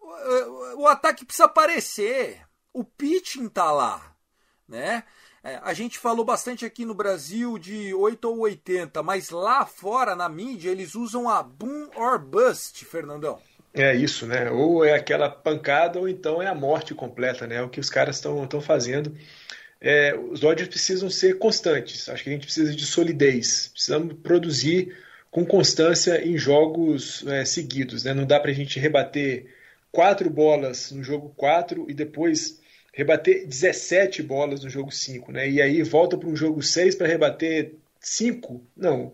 O, o ataque precisa aparecer. O pitching tá lá, né? É, a gente falou bastante aqui no Brasil de 8 ou 80, mas lá fora na mídia eles usam a boom or bust, Fernandão. É isso, né? Ou é aquela pancada ou então é a morte completa, né? É o que os caras estão fazendo. É, os Dodgers precisam ser constantes. Acho que a gente precisa de solidez. Precisamos produzir com constância em jogos é, seguidos. Né? Não dá para a gente rebater quatro bolas no jogo 4 e depois rebater 17 bolas no jogo 5. Né? E aí volta para um jogo 6 para rebater 5. Não.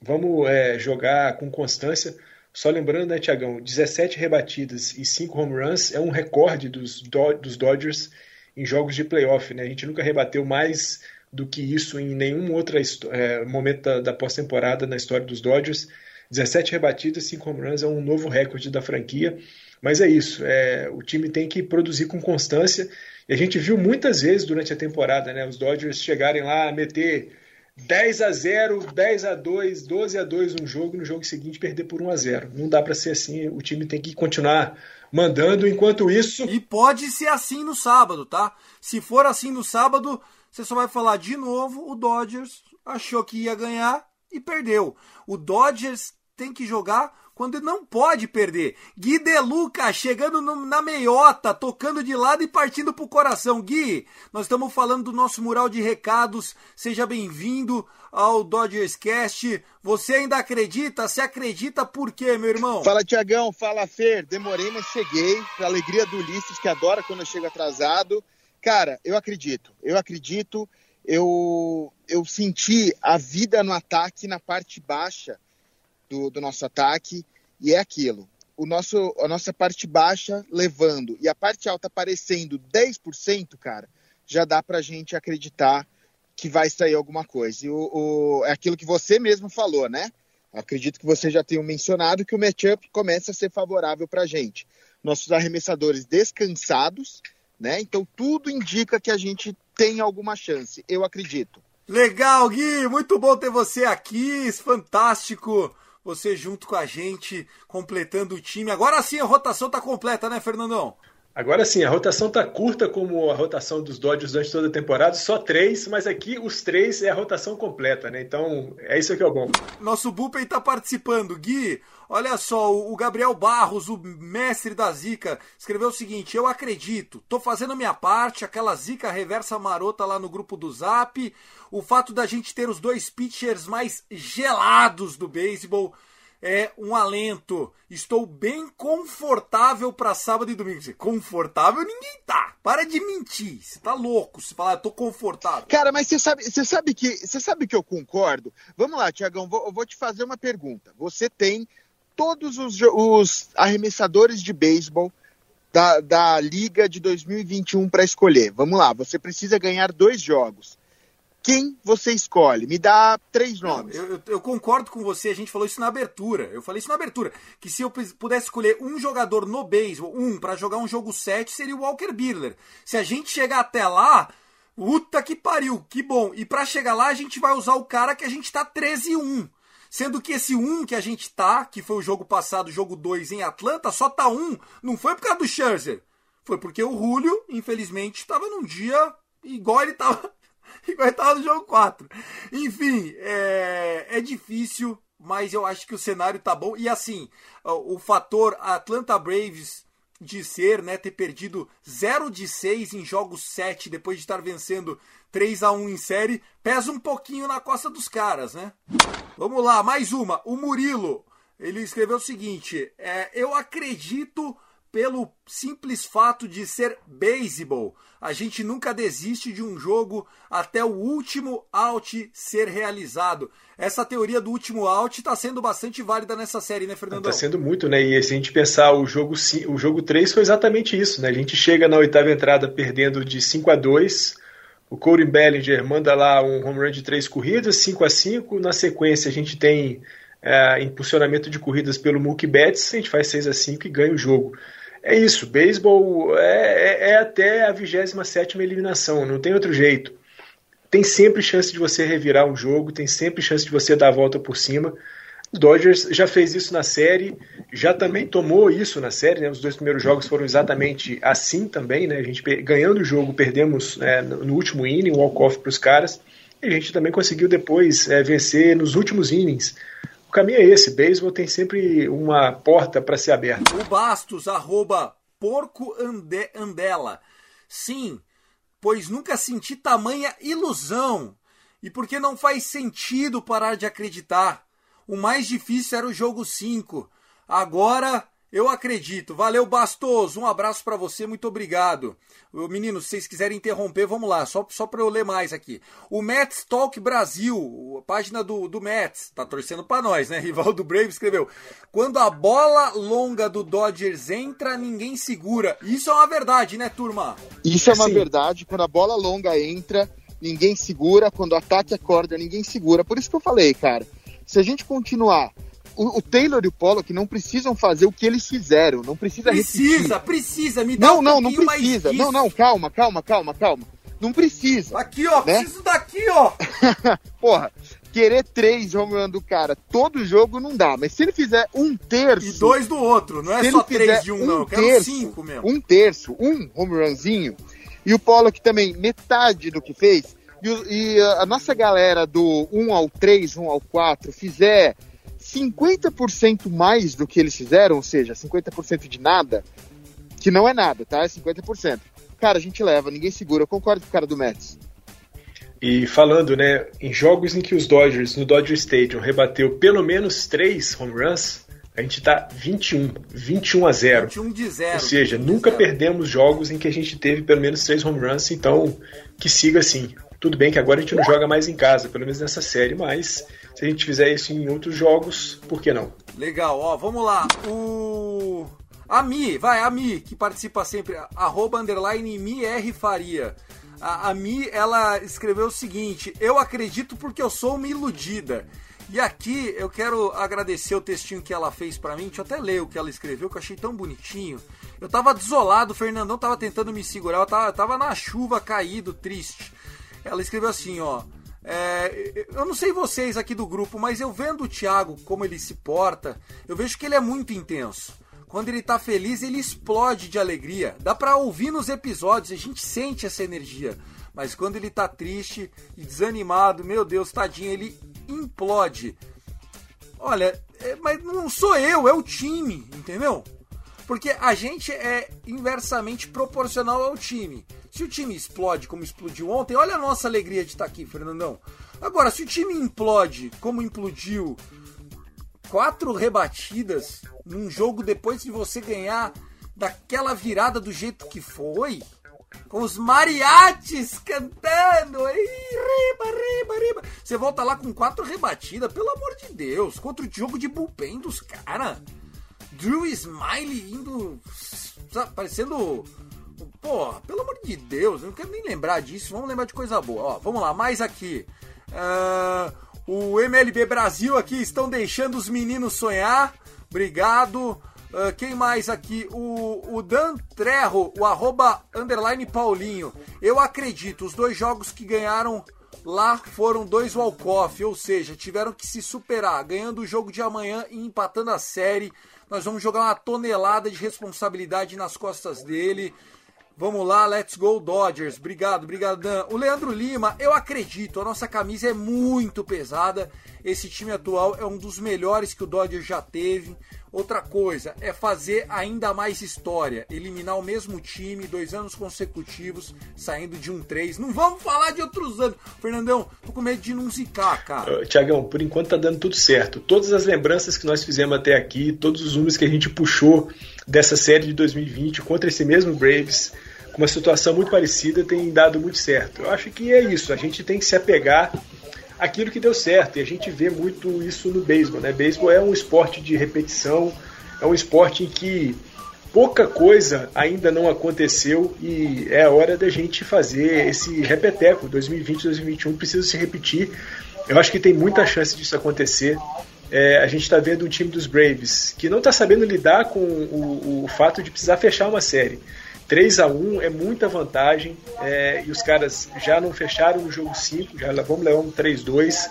Vamos é, jogar com constância só lembrando, né, Tiagão, 17 rebatidas e 5 home runs é um recorde dos, do, dos Dodgers em jogos de playoff. Né? A gente nunca rebateu mais do que isso em nenhum outro é, momento da, da pós-temporada na história dos Dodgers. 17 rebatidas, 5 home runs é um novo recorde da franquia. Mas é isso, é, o time tem que produzir com constância. E a gente viu muitas vezes durante a temporada né, os Dodgers chegarem lá, meter 10 a 0, 10 a 2, 12 a 2 um jogo e no jogo seguinte perder por 1 a 0. Não dá para ser assim, o time tem que continuar mandando enquanto isso. E pode ser assim no sábado, tá? Se for assim no sábado, você só vai falar de novo, o Dodgers achou que ia ganhar e perdeu. O Dodgers tem que jogar quando não pode perder. Gui Deluca chegando no, na meiota, tocando de lado e partindo pro coração. Gui, nós estamos falando do nosso mural de recados. Seja bem-vindo ao Dodgers Cast. Você ainda acredita? Se acredita por quê, meu irmão? Fala, Tiagão. Fala, Fer. Demorei, mas cheguei. Pra alegria do Ulisses, que adora quando eu chego atrasado. Cara, eu acredito. Eu acredito. Eu, eu senti a vida no ataque na parte baixa do, do nosso ataque, e é aquilo. O nosso, a nossa parte baixa levando e a parte alta aparecendo 10%, cara, já dá pra gente acreditar que vai sair alguma coisa. E o, o, é aquilo que você mesmo falou, né? Acredito que vocês já tenham mencionado que o matchup começa a ser favorável para a gente. Nossos arremessadores descansados, né? Então tudo indica que a gente tem alguma chance. Eu acredito. Legal, Gui, muito bom ter você aqui, fantástico. Você junto com a gente, completando o time. Agora sim a rotação tá completa, né, Fernandão? Agora sim, a rotação tá curta como a rotação dos Dodgers durante toda a temporada, só três, mas aqui os três é a rotação completa, né? Então é isso que é bom. Nosso Bullpen tá participando. Gui, olha só, o Gabriel Barros, o mestre da Zica, escreveu o seguinte: Eu acredito, tô fazendo a minha parte, aquela Zica reversa marota lá no grupo do Zap, o fato da gente ter os dois pitchers mais gelados do beisebol é um alento. Estou bem confortável para sábado e domingo. Confortável ninguém tá. Para de mentir. Você tá louco se falar, eu tô confortável. Cara, mas você sabe, você sabe que você sabe que eu concordo. Vamos lá, Tiagão, vou, eu vou te fazer uma pergunta. Você tem todos os, os arremessadores de beisebol da, da liga de 2021 para escolher. Vamos lá, você precisa ganhar dois jogos quem você escolhe? Me dá três nomes. Eu, eu, eu, concordo com você, a gente falou isso na abertura. Eu falei isso na abertura. Que se eu pudesse escolher um jogador no beisebol, um, para jogar um jogo 7, seria o Walker Buehler. Se a gente chegar até lá, puta que pariu, que bom. E para chegar lá, a gente vai usar o cara que a gente tá 13-1. Sendo que esse 1 que a gente tá, que foi o jogo passado, jogo 2 em Atlanta, só tá 1. Não foi por causa do Scherzer. Foi porque o Julio, infelizmente, estava num dia igual ele tava igual estava no jogo 4. Enfim, é, é difícil, mas eu acho que o cenário tá bom. E assim, o fator Atlanta Braves de ser, né, ter perdido 0 de 6 em jogos 7 depois de estar vencendo 3 a 1 em série, pesa um pouquinho na costa dos caras, né? Vamos lá, mais uma. O Murilo, ele escreveu o seguinte: é, eu acredito pelo simples fato de ser beisebol. A gente nunca desiste de um jogo até o último out ser realizado. Essa teoria do último out está sendo bastante válida nessa série, né, Fernando? Está sendo muito, né? E se a gente pensar, o jogo, o jogo 3 foi exatamente isso, né? A gente chega na oitava entrada perdendo de 5 a 2 o Corey Bellinger manda lá um home run de três corridas, 5 a 5 Na sequência, a gente tem é, impulsionamento de corridas pelo Mookie Betts, a gente faz 6 a 5 e ganha o jogo. É isso, beisebol é, é, é até a 27 eliminação, não tem outro jeito. Tem sempre chance de você revirar um jogo, tem sempre chance de você dar a volta por cima. O Dodgers já fez isso na série, já também tomou isso na série, né? Os dois primeiros jogos foram exatamente assim também, né? A gente ganhando o jogo, perdemos né, no último inning, um walk-off para os caras, e a gente também conseguiu depois é, vencer nos últimos innings. O caminho é esse, beisebol tem sempre uma porta para ser aberta. O Bastos, arroba porco ande, andela. Sim, pois nunca senti tamanha ilusão. E porque não faz sentido parar de acreditar. O mais difícil era o jogo 5. Agora eu acredito. Valeu, Bastos. Um abraço para você, muito obrigado. Meninos, se vocês quiserem interromper, vamos lá, só, só para eu ler mais aqui. O Mets Talk Brasil, a página do, do Mets, tá torcendo para nós, né? Rival do Brave escreveu: Quando a bola longa do Dodgers entra, ninguém segura. Isso é uma verdade, né, turma? Isso é uma Sim. verdade. Quando a bola longa entra, ninguém segura. Quando o ataque acorda, ninguém segura. Por isso que eu falei, cara. Se a gente continuar o, o, Taylor e o Pollock não precisam fazer o que eles fizeram, não precisa Precisa, repetir. precisa, me dá Não, um não, não precisa. Não, não, calma, calma, calma, calma. Não precisa. Aqui, ó, né? preciso daqui, ó. Porra, querer três home run do cara todo jogo não dá, mas se ele fizer um terço. E dois do outro, não é só três de um, um não. Eu quero terço, cinco mesmo. Um terço, um home runzinho. E o Pollock também, metade do que fez. E, e a nossa galera do 1 ao 3, 1 ao 4 fizer 50% mais do que eles fizeram, ou seja, 50% de nada, que não é nada, tá? É 50%. Cara, a gente leva, ninguém segura. Eu concordo com o cara do Mets. E falando, né, em jogos em que os Dodgers, no Dodger Stadium, rebateu pelo menos três home runs, a gente tá 21, 21 a 0. 21 de 0. Ou seja, nunca perdemos jogos em que a gente teve pelo menos três home runs, então que siga assim. Tudo bem que agora a gente não joga mais em casa, pelo menos nessa série, mas se a gente fizer isso em outros jogos, por que não? Legal, ó, vamos lá. O. A Mi, vai, a Mi, que participa sempre, arroba underline Mi R Faria. A, a Mi, ela escreveu o seguinte: Eu acredito porque eu sou uma iludida. E aqui eu quero agradecer o textinho que ela fez para mim. Deixa eu até ler o que ela escreveu, que eu achei tão bonitinho. Eu tava desolado, o Fernandão tava tentando me segurar, eu tava, eu tava na chuva, caído, triste. Ela escreveu assim, ó. É, eu não sei vocês aqui do grupo, mas eu vendo o Thiago como ele se porta, eu vejo que ele é muito intenso. Quando ele tá feliz, ele explode de alegria. Dá pra ouvir nos episódios, a gente sente essa energia. Mas quando ele tá triste e desanimado, meu Deus, tadinho, ele implode. Olha, é, mas não sou eu, é o time, entendeu? Porque a gente é inversamente proporcional ao time. Se o time explode como explodiu ontem, olha a nossa alegria de estar aqui, Fernandão. Agora, se o time implode como implodiu quatro rebatidas num jogo depois de você ganhar daquela virada do jeito que foi, com os mariachis cantando, aí, riba, riba, riba. Você volta lá com quatro rebatidas, pelo amor de Deus, contra o jogo de bullpen dos caras. Drew Smiley indo, sabe, parecendo Pô, pelo amor de Deus, eu não quero nem lembrar disso. Vamos lembrar de coisa boa. Ó, vamos lá, mais aqui. Uh, o MLB Brasil aqui estão deixando os meninos sonhar. Obrigado. Uh, quem mais aqui? O, o Dan Trerro, o arroba underline Paulinho. Eu acredito, os dois jogos que ganharam lá foram dois walk-off, ou seja, tiveram que se superar, ganhando o jogo de amanhã e empatando a série. Nós vamos jogar uma tonelada de responsabilidade nas costas dele. Vamos lá, let's go Dodgers. Obrigado, Dan. O Leandro Lima, eu acredito, a nossa camisa é muito pesada. Esse time atual é um dos melhores que o Dodgers já teve. Outra coisa é fazer ainda mais história, eliminar o mesmo time dois anos consecutivos, saindo de um 3. Não vamos falar de outros anos. Fernandão, tô com medo de não zicar, cara. Uh, Tiagão, por enquanto tá dando tudo certo. Todas as lembranças que nós fizemos até aqui, todos os números que a gente puxou dessa série de 2020 contra esse mesmo Braves, com uma situação muito parecida, tem dado muito certo. Eu acho que é isso, a gente tem que se apegar àquilo que deu certo, e a gente vê muito isso no beisebol. Né? Beisebol é um esporte de repetição, é um esporte em que pouca coisa ainda não aconteceu e é a hora da gente fazer esse repeteco. 2020, 2021 precisa se repetir. Eu acho que tem muita chance disso acontecer. É, a gente está vendo um time dos Braves que não está sabendo lidar com o, o, fato de precisar fechar uma série. 3 a 1 é muita vantagem é, e os caras já não fecharam o jogo 5, já vamos levar um 3-2.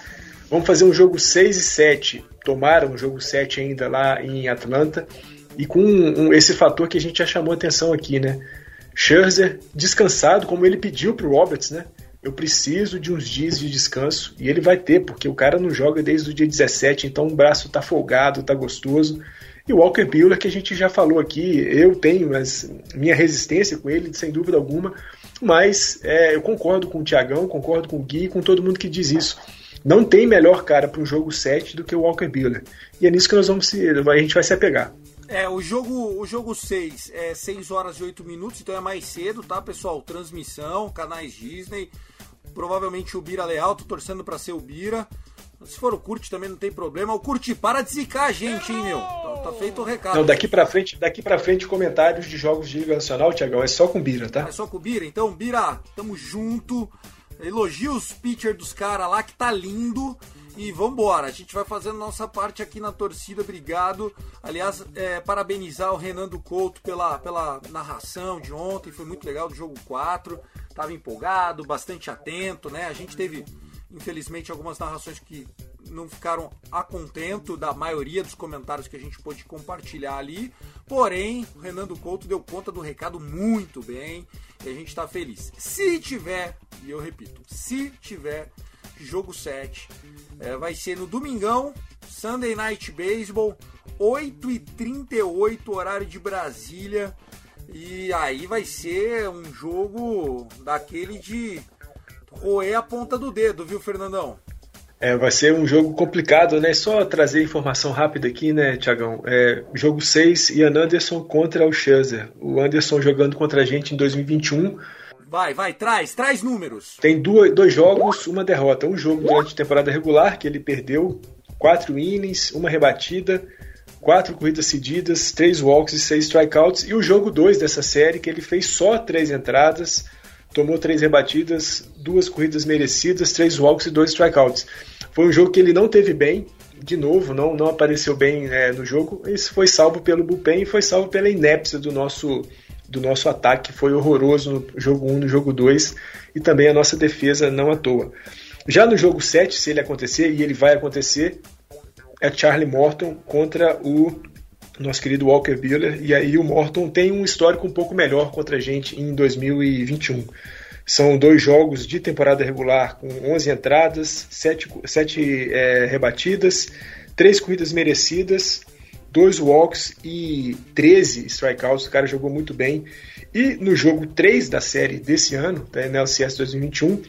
Vamos fazer um jogo 6 e 7. Tomaram o jogo 7 ainda lá em Atlanta. E com um, um, esse fator que a gente já chamou atenção aqui, né? Scherzer descansado, como ele pediu para o Roberts, né? eu preciso de uns dias de descanso e ele vai ter, porque o cara não joga desde o dia 17, então o braço tá folgado, tá gostoso. E o Walker Buehler, que a gente já falou aqui, eu tenho mas, minha resistência com ele, sem dúvida alguma, mas é, eu concordo com o Tiagão, concordo com o Gui, com todo mundo que diz isso. Não tem melhor cara para um jogo 7 do que o Walker Buehler. E é nisso que nós vamos se, a gente vai se apegar. É, o jogo, o jogo 6 é 6 horas e 8 minutos, então é mais cedo, tá, pessoal? Transmissão, canais Disney. Provavelmente o Bira Leal, tô torcendo para ser o Bira. Se for o Curte também não tem problema. O Curte, para de zicar a gente, hein, meu? Tá, tá feito o recado. Não, daqui pra frente, daqui pra frente, comentários de jogos de Liga Nacional, Tiagão, é só com Bira, tá? É só com Bira? Então, Bira, tamo junto. Elogia os pitchers dos caras lá, que tá lindo. E vambora, a gente vai fazendo nossa parte aqui na torcida, obrigado. Aliás, é, parabenizar o Renan do Couto pela, pela narração de ontem, foi muito legal do jogo 4. Tava empolgado, bastante atento, né? A gente teve, infelizmente, algumas narrações que não ficaram a contento da maioria dos comentários que a gente pôde compartilhar ali. Porém, o Renan do Couto deu conta do recado muito bem e a gente está feliz. Se tiver, e eu repito, se tiver jogo 7. É, vai ser no domingão, Sunday Night Baseball, 8h38, horário de Brasília. E aí vai ser um jogo daquele de roer a ponta do dedo, viu, Fernandão? É, vai ser um jogo complicado, né? Só trazer informação rápida aqui, né, Tiagão? É, jogo 6, Ian Anderson contra o Scherzer. O Anderson jogando contra a gente em 2021 Vai, vai, traz, traz números. Tem dois, dois jogos, uma derrota. Um jogo durante a temporada regular, que ele perdeu quatro innings, uma rebatida, quatro corridas cedidas, três walks e seis strikeouts. E o jogo 2 dessa série, que ele fez só três entradas, tomou três rebatidas, duas corridas merecidas, três walks e dois strikeouts. Foi um jogo que ele não teve bem, de novo, não, não apareceu bem é, no jogo. Isso foi salvo pelo bullpen e foi salvo pela inépcia do nosso, do nosso ataque, que foi horroroso no jogo 1, no jogo 2, e também a nossa defesa não à toa. Já no jogo 7, se ele acontecer, e ele vai acontecer, é Charlie Morton contra o nosso querido Walker Buehler, e aí o Morton tem um histórico um pouco melhor contra a gente em 2021. São dois jogos de temporada regular com 11 entradas, 7, 7 é, rebatidas, 3 corridas merecidas, 2 walks e 13 strikeouts. O cara jogou muito bem. E no jogo 3 da série desse ano, da NLCS 2021,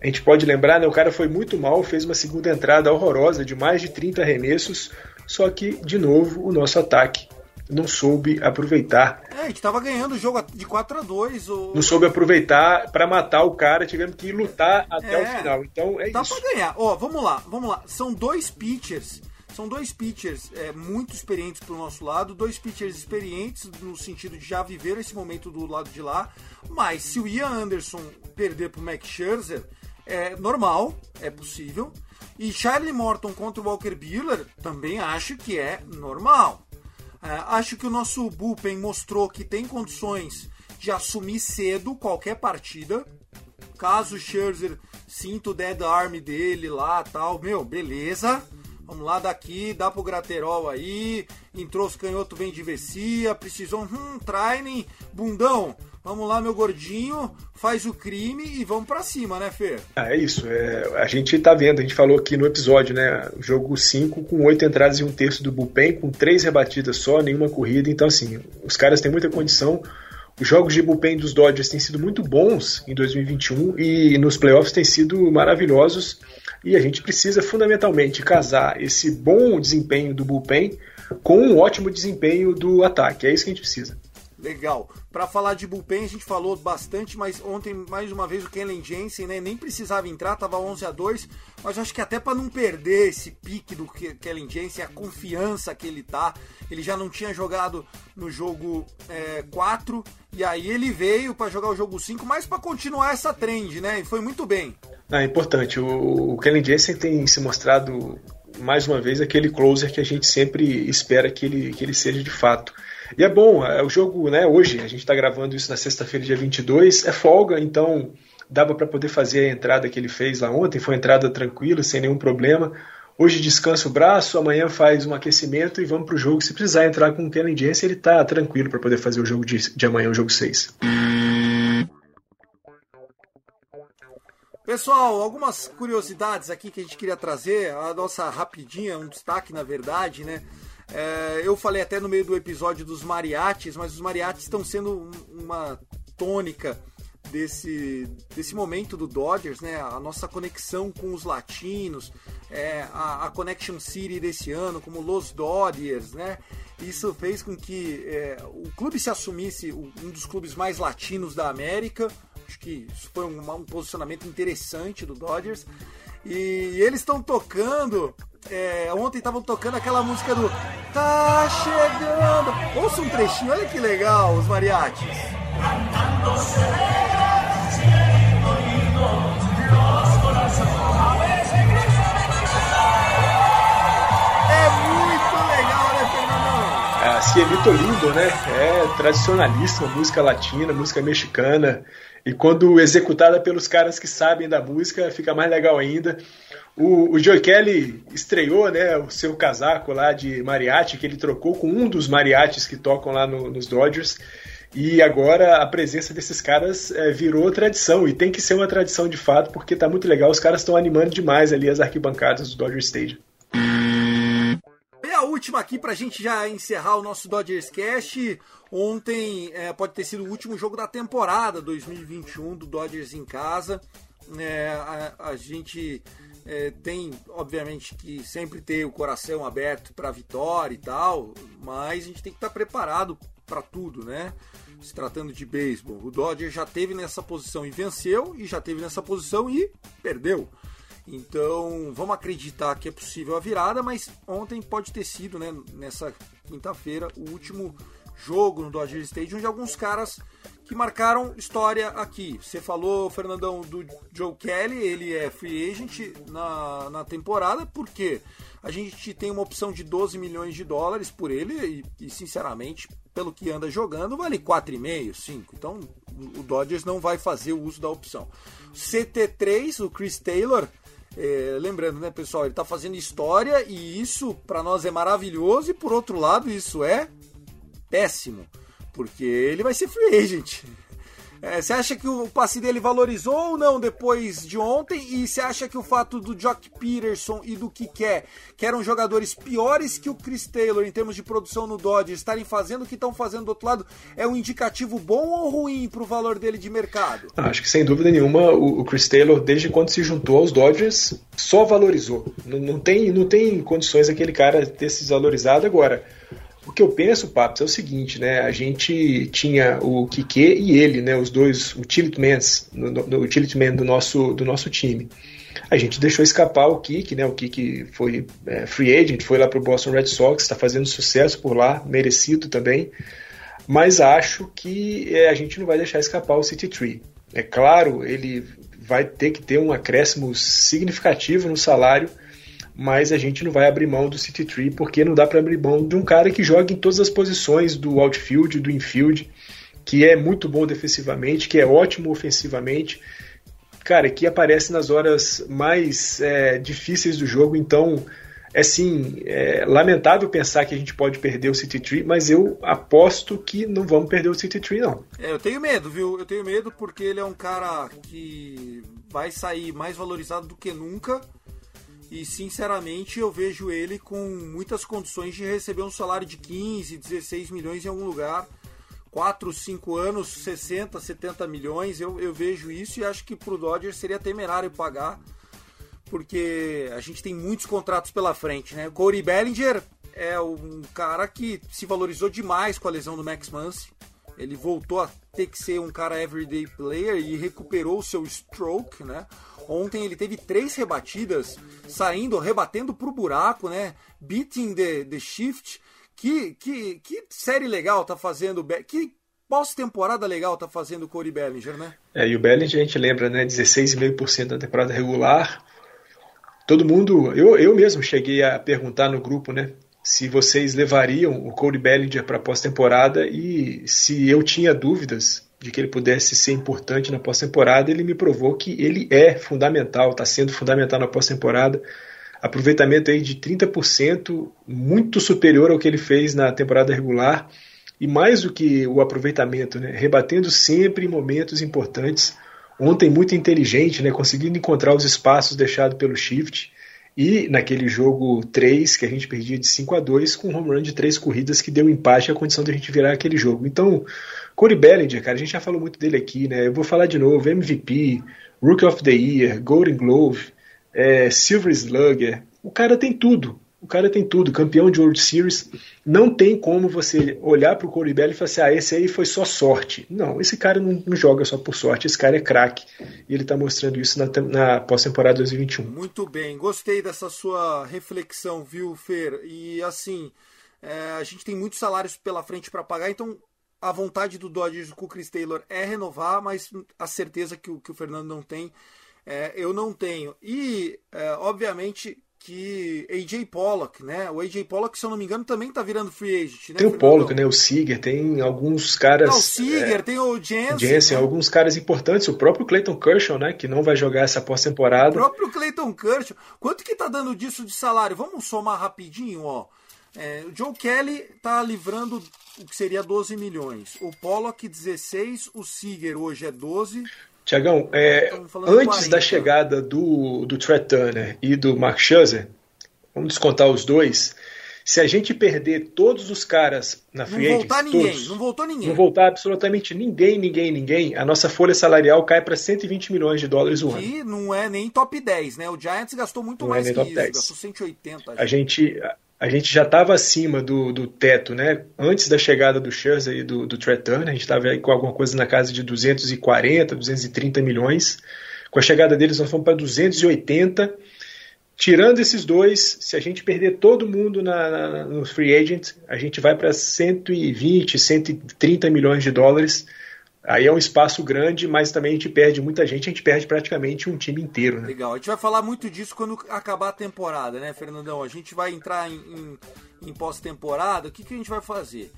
a gente pode lembrar, né, o cara foi muito mal, fez uma segunda entrada horrorosa de mais de 30 arremessos, só que, de novo, o nosso ataque não soube aproveitar. É, a gente tava ganhando o jogo de 4 a 2 o... Não soube aproveitar para matar o cara, tivemos que lutar até É, o final. Então é Dá isso. pra ganhar. Ó, vamos lá, vamos lá. São dois pitchers. São dois pitchers é, muito experientes pro nosso lado, dois pitchers experientes no sentido de já viver esse momento do lado de lá. Mas se o Ian Anderson perder pro Max Scherzer, é normal, é possível. E Charlie Morton contra o Walker Buehler, também acho que é normal. É, acho que o nosso bullpen mostrou que tem condições de assumir cedo qualquer partida. Caso o Scherzer sinta o dead arm dele lá tal, meu, beleza. Vamos lá daqui, dá pro Graterol aí. Entrou os canhotos, vem de Vessia. Precisou, hum, training, bundão. Vamos lá, meu gordinho, faz o crime e vamos pra cima, né, Fer? Ah, é isso. É, a gente tá vendo, a gente falou aqui no episódio, né? Jogo 5 com 8 entradas e um terço do bullpen, com 3 rebatidas só, nenhuma corrida. Então, assim, os caras têm muita condição. Os jogos de bullpen dos Dodgers têm sido muito bons em 2021 e nos playoffs têm sido maravilhosos. E a gente precisa fundamentalmente casar esse bom desempenho do bullpen com um ótimo desempenho do ataque. É isso que a gente precisa. Legal. Para falar de bullpen, a gente falou bastante, mas ontem, mais uma vez, o Kellen Jensen né, nem precisava entrar, tava 11 a 2 mas acho que até para não perder esse pique do Ke- Kellen Jensen, a confiança que ele tá, ele já não tinha jogado no jogo 4, e aí ele veio para jogar o jogo 5, mas para continuar essa trend, né? E foi muito bem. Ah, é importante. O, o Kellen Jensen tem se mostrado mais uma vez aquele closer que a gente sempre espera que ele, que ele seja de fato. E é bom, é, o jogo, né, hoje, a gente está gravando isso na sexta-feira, dia 22, é folga, então dava para poder fazer a entrada que ele fez lá ontem, foi entrada tranquila, sem nenhum problema. Hoje descansa o braço, amanhã faz um aquecimento e vamos para o jogo. Se precisar entrar com o Jensen, ele está tranquilo para poder fazer o jogo de, de amanhã, o jogo 6. Pessoal, algumas curiosidades aqui que a gente queria trazer, a nossa rapidinha, um destaque na verdade, né? É, eu falei até no meio do episódio dos mariachis, mas os mariachis estão sendo um- uma tônica desse, desse momento do Dodgers, né? A nossa conexão com os latinos, é, a, a Connection City desse ano, como Los Dodgers, né? Isso fez com que é, o clube se assumisse um dos clubes mais latinos da América. Acho que isso foi um, um posicionamento interessante do Dodgers. E eles estão tocando. É, ontem estavam tocando aquela música do Tá chegando. Ouça um trechinho, olha que legal, os mariachis. É Cielito Lindo, né? É tradicionalíssima, música latina, música mexicana. E quando executada pelos caras que sabem da música, fica mais legal ainda. O, o Joe Kelly estreou né, o seu casaco lá de mariachi, que ele trocou com um dos mariachis que tocam lá no- nos Dodgers. E agora a presença desses caras é, virou tradição. E tem que ser uma tradição de fato, porque tá muito legal. Os caras estão animando demais ali as arquibancadas do Dodger Stadium. A última aqui pra gente já encerrar o nosso Dodgers Cast. Ontem é, pode ter sido o último jogo da temporada 2021 do Dodgers em casa. É, a, a gente é, tem, obviamente, que sempre ter o coração aberto para vitória e tal, mas a gente tem que estar preparado para tudo, né? Se tratando de beisebol, o Dodgers já teve nessa posição e venceu, e já teve nessa posição e perdeu. Então, vamos acreditar que é possível a virada, mas ontem pode ter sido, né, nessa quinta-feira, o último jogo no Dodger Stadium, onde alguns caras que marcaram história aqui. Você falou, Fernandão, do Joe Kelly, ele é free agent na, na temporada, porque a gente tem uma opção de 12 milhões de dólares por ele e, e sinceramente, pelo que anda jogando, vale 4,5, 5. Então o Dodgers não vai fazer o uso da opção. CT3, o Chris Taylor, é, lembrando, né, pessoal, ele está fazendo história e isso para nós é maravilhoso e por outro lado isso é péssimo, porque ele vai ser free agent. É, você acha que o passe dele valorizou ou não depois de ontem? E você acha que o fato do Jock Peterson e do Kike, que eram jogadores piores que o Chris Taylor em termos de produção no Dodgers, estarem fazendo o que estão fazendo do outro lado, é um indicativo bom ou ruim para o valor dele de mercado? Acho que sem dúvida nenhuma o, Chris Taylor, desde quando se juntou aos Dodgers, só valorizou. Não, não tem, não tem condições aquele cara ter se desvalorizado agora. O que eu penso, Papos, é o seguinte, né? A gente tinha o Kike e ele, né? Os dois utility men, no, no, utility man do nosso, do nosso time. A gente deixou escapar o Kike, né? O Kike foi é, free agent, foi lá para o Boston Red Sox, está fazendo sucesso por lá, merecido também. Mas acho que é, a gente não vai deixar escapar o City Tree. É claro, ele vai ter que ter um acréscimo significativo no salário mas a gente não vai abrir mão do City Tree porque não dá para abrir mão de um cara que joga em todas as posições do outfield, do infield, que é muito bom defensivamente, que é ótimo ofensivamente, cara, que aparece nas horas mais é, difíceis do jogo, então é sim, é lamentável pensar que a gente pode perder o City Tree, mas eu aposto que não vamos perder o City Tree, não. É, eu tenho medo, viu? Eu tenho medo porque ele é um cara que vai sair mais valorizado do que nunca e sinceramente eu vejo ele com muitas condições de receber um salário de 15, 16 milhões em algum lugar. 4, 5 anos, 60, 70 milhões, eu, eu vejo isso e acho que pro Dodgers seria temerário pagar, porque a gente tem muitos contratos pela frente, né? Corey Bellinger é um cara que se valorizou demais com a lesão do Max Muncy. Ele voltou a ter que ser um cara everyday player e recuperou o seu stroke, né? Ontem ele teve três rebatidas, saindo, rebatendo pro buraco, né? Beating the, the shift. Que, que, que série legal tá fazendo. Que pós-temporada legal tá fazendo o Corey Bellinger, né? É, e o Bellinger a gente lembra, né? 16,5% da temporada regular. Todo mundo. Eu, eu mesmo cheguei a perguntar no grupo, né? Se vocês levariam o Corey Bellinger para pós-temporada e se eu tinha dúvidas de que ele pudesse ser importante na pós-temporada, ele me provou que ele é fundamental, está sendo fundamental na pós-temporada. Aproveitamento aí de 30%, muito superior ao que ele fez na temporada regular. E mais do que o aproveitamento, né, rebatendo sempre em momentos importantes. Ontem muito inteligente, né, conseguindo encontrar os espaços deixados pelo shift. E naquele jogo 3, que a gente perdia de 5 a 2 com um home run de três corridas que deu empate a condição de a gente virar aquele jogo. Então, Corey Bellinger, cara, a gente já falou muito dele aqui, né? Eu vou falar de novo: MVP, Rookie of the Year, Golden Glove, é, Silver Slugger. O cara tem tudo. O cara tem tudo, campeão de World Series. Não tem como você olhar para o Corey Bellinger e falar assim: ah, esse aí foi só sorte. Não, esse cara não, não joga só por sorte, esse cara é craque. E ele está mostrando isso na, na pós-temporada 2021. Muito bem, gostei dessa sua reflexão, viu, Fer? E assim, é, a gente tem muitos salários pela frente para pagar, então a vontade do Dodgers com o Chris Taylor é renovar, mas a certeza que o, que o Fernando não tem, é, eu não tenho. E, é, obviamente, que AJ Pollock, né? O AJ Pollock, se eu não me engano, também tá virando free agent, né? Tem o Pollock, né? O Seager, tem alguns caras. Não, o Seager, é, tem o Jensen. Jensen, né? alguns caras importantes. O próprio Clayton Kershaw, né? Que não vai jogar essa pós-temporada. O próprio Clayton Kershaw. Quanto que tá dando disso de salário? Vamos somar rapidinho, ó. É, o Joe Kelly tá livrando o que seria 12 milhões. O Pollock 16, o Seager hoje é 12. Tiagão, é, antes 40. da chegada do, do Trey Turner e do Mark Scherzer, vamos descontar os dois, se a gente perder todos os caras na free Não voltar ninguém, todos, não voltou ninguém. Não voltar absolutamente ninguém, ninguém, ninguém, a nossa folha salarial cai para 120 milhões de dólares o ano. E não é nem top 10, né? O Giants gastou muito não é mais é que isso, 10. gastou 180. A gente, a gente já estava acima do, do teto, né? Antes da chegada do Scherzer e do, do a gente estava com alguma coisa na casa de 240, 230 milhões. Com a chegada deles, nós fomos para 280. Tirando esses dois, se a gente perder todo mundo na, na, no free agent, a gente vai para 120, 130 milhões de dólares. Aí é um espaço grande, mas também a gente perde muita gente, a gente perde praticamente um time inteiro, né? Legal, a gente vai falar muito disso quando acabar a temporada, né, Fernandão? A gente vai entrar em, em, em pós-temporada, o que, que a gente vai fazer?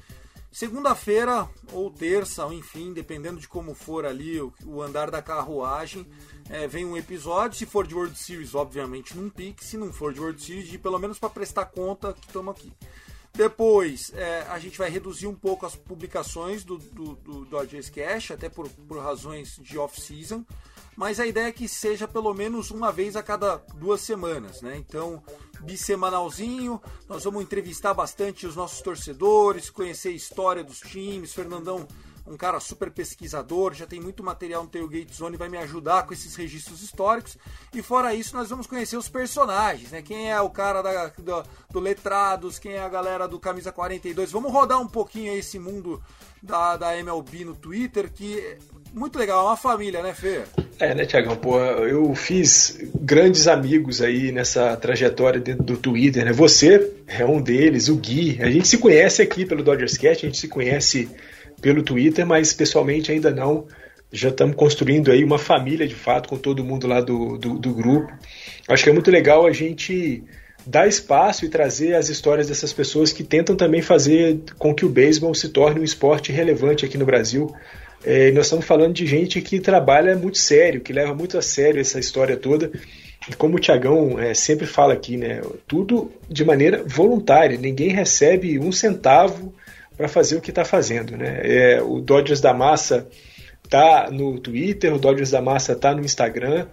Segunda-feira ou terça, ou enfim, dependendo de como for ali o, o andar da carruagem, é, vem um episódio. Se for de World Series, obviamente num pique. Se não for de World Series, de pelo menos para prestar conta que estamos aqui. Depois, é, a gente vai reduzir um pouco as publicações do, do, do Dodgers Cash, até por, por razões de off-season. Mas a ideia é que seja pelo menos uma vez a cada duas semanas, né? Então, bissemanalzinho, nós vamos entrevistar bastante os nossos torcedores, conhecer a história dos times. Fernandão um cara super pesquisador, já tem muito material no Tailgate Zone, vai me ajudar com esses registros históricos. E fora isso, nós vamos conhecer os personagens, né? Quem é o cara da, do, do Letrados, quem é a galera do Camisa 42. Vamos rodar um pouquinho esse mundo da, da MLB no Twitter, que é muito legal, é uma família, né, Fê? É, né, Tiagão? Eu fiz grandes amigos aí nessa trajetória dentro do Twitter, né? Você é um deles, o Gui. A gente se conhece aqui pelo Dodgers Cat, a gente se conhece pelo Twitter, mas pessoalmente ainda não. Já estamos construindo aí uma família de fato com todo mundo lá do, do, do grupo. Acho que é muito legal a gente dar espaço e trazer as histórias dessas pessoas que tentam também fazer com que o beisebol se torne um esporte relevante aqui no Brasil. É, nós estamos falando de gente que trabalha muito sério, que leva muito a sério essa história toda. E como o Tiagão é, sempre fala aqui, né, tudo de maneira voluntária, ninguém recebe um centavo para fazer o que está fazendo. Né? É, o Dodgers da Massa tá no Twitter, o Dodgers da Massa tá no Instagram.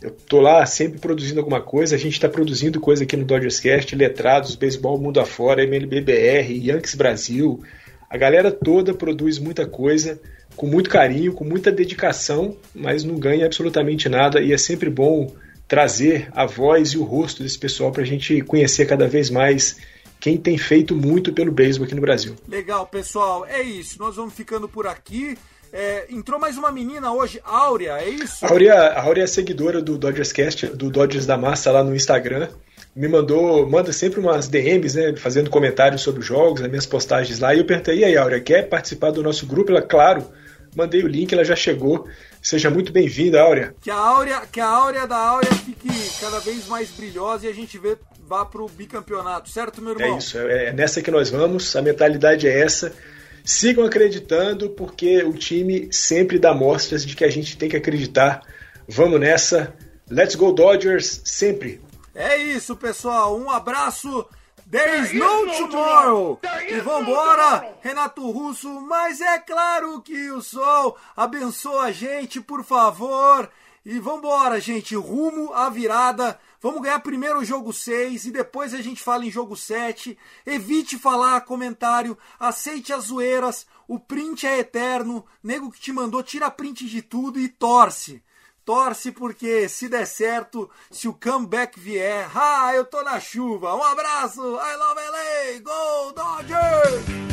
Eu tô lá sempre produzindo alguma coisa. A gente está produzindo coisa aqui no Dodgers Cast, Letrados, Beisebol Mundo Afora, MLBBR, Yankees Brasil. A galera toda produz muita coisa com muito carinho, com muita dedicação, mas não ganha absolutamente nada e é sempre bom trazer a voz e o rosto desse pessoal para a gente conhecer cada vez mais quem tem feito muito pelo beisebol aqui no Brasil. Legal, pessoal. É isso. Nós vamos ficando por aqui. É, entrou mais uma menina hoje, Áurea, é isso? A Áurea, a Áurea é seguidora do Dodgers Cast, do Dodgers da Massa lá no Instagram. Me mandou, manda sempre umas DMs, né, fazendo comentários sobre os jogos, as minhas postagens lá. E eu perguntei, e aí, Áurea, quer participar do nosso grupo? Ela, claro, mandei o link, ela já chegou. Seja muito bem-vinda, Áurea. Que a Áurea, que a Áurea da Áurea fique cada vez mais brilhosa e a gente vê, vá pro bicampeonato, certo, meu irmão? É isso, é nessa que nós vamos, a mentalidade é essa. Sigam acreditando, porque o time sempre dá mostras de que a gente tem que acreditar. Vamos nessa. Let's go Dodgers, sempre. É isso, pessoal. Um abraço. There is no tomorrow! E vambora, Renato Russo, mas é claro que o sol abençoa a gente, por favor. E vambora, gente, rumo à virada. Vamos ganhar primeiro o jogo 6 e depois a gente fala em jogo 7. Evite falar comentário, aceite as zoeiras, o print é eterno. Nego que te mandou, tira print de tudo e torce. Torce porque se der certo, se o comeback vier, ah, eu tô na chuva. Um abraço, I love LA, go Dodgers!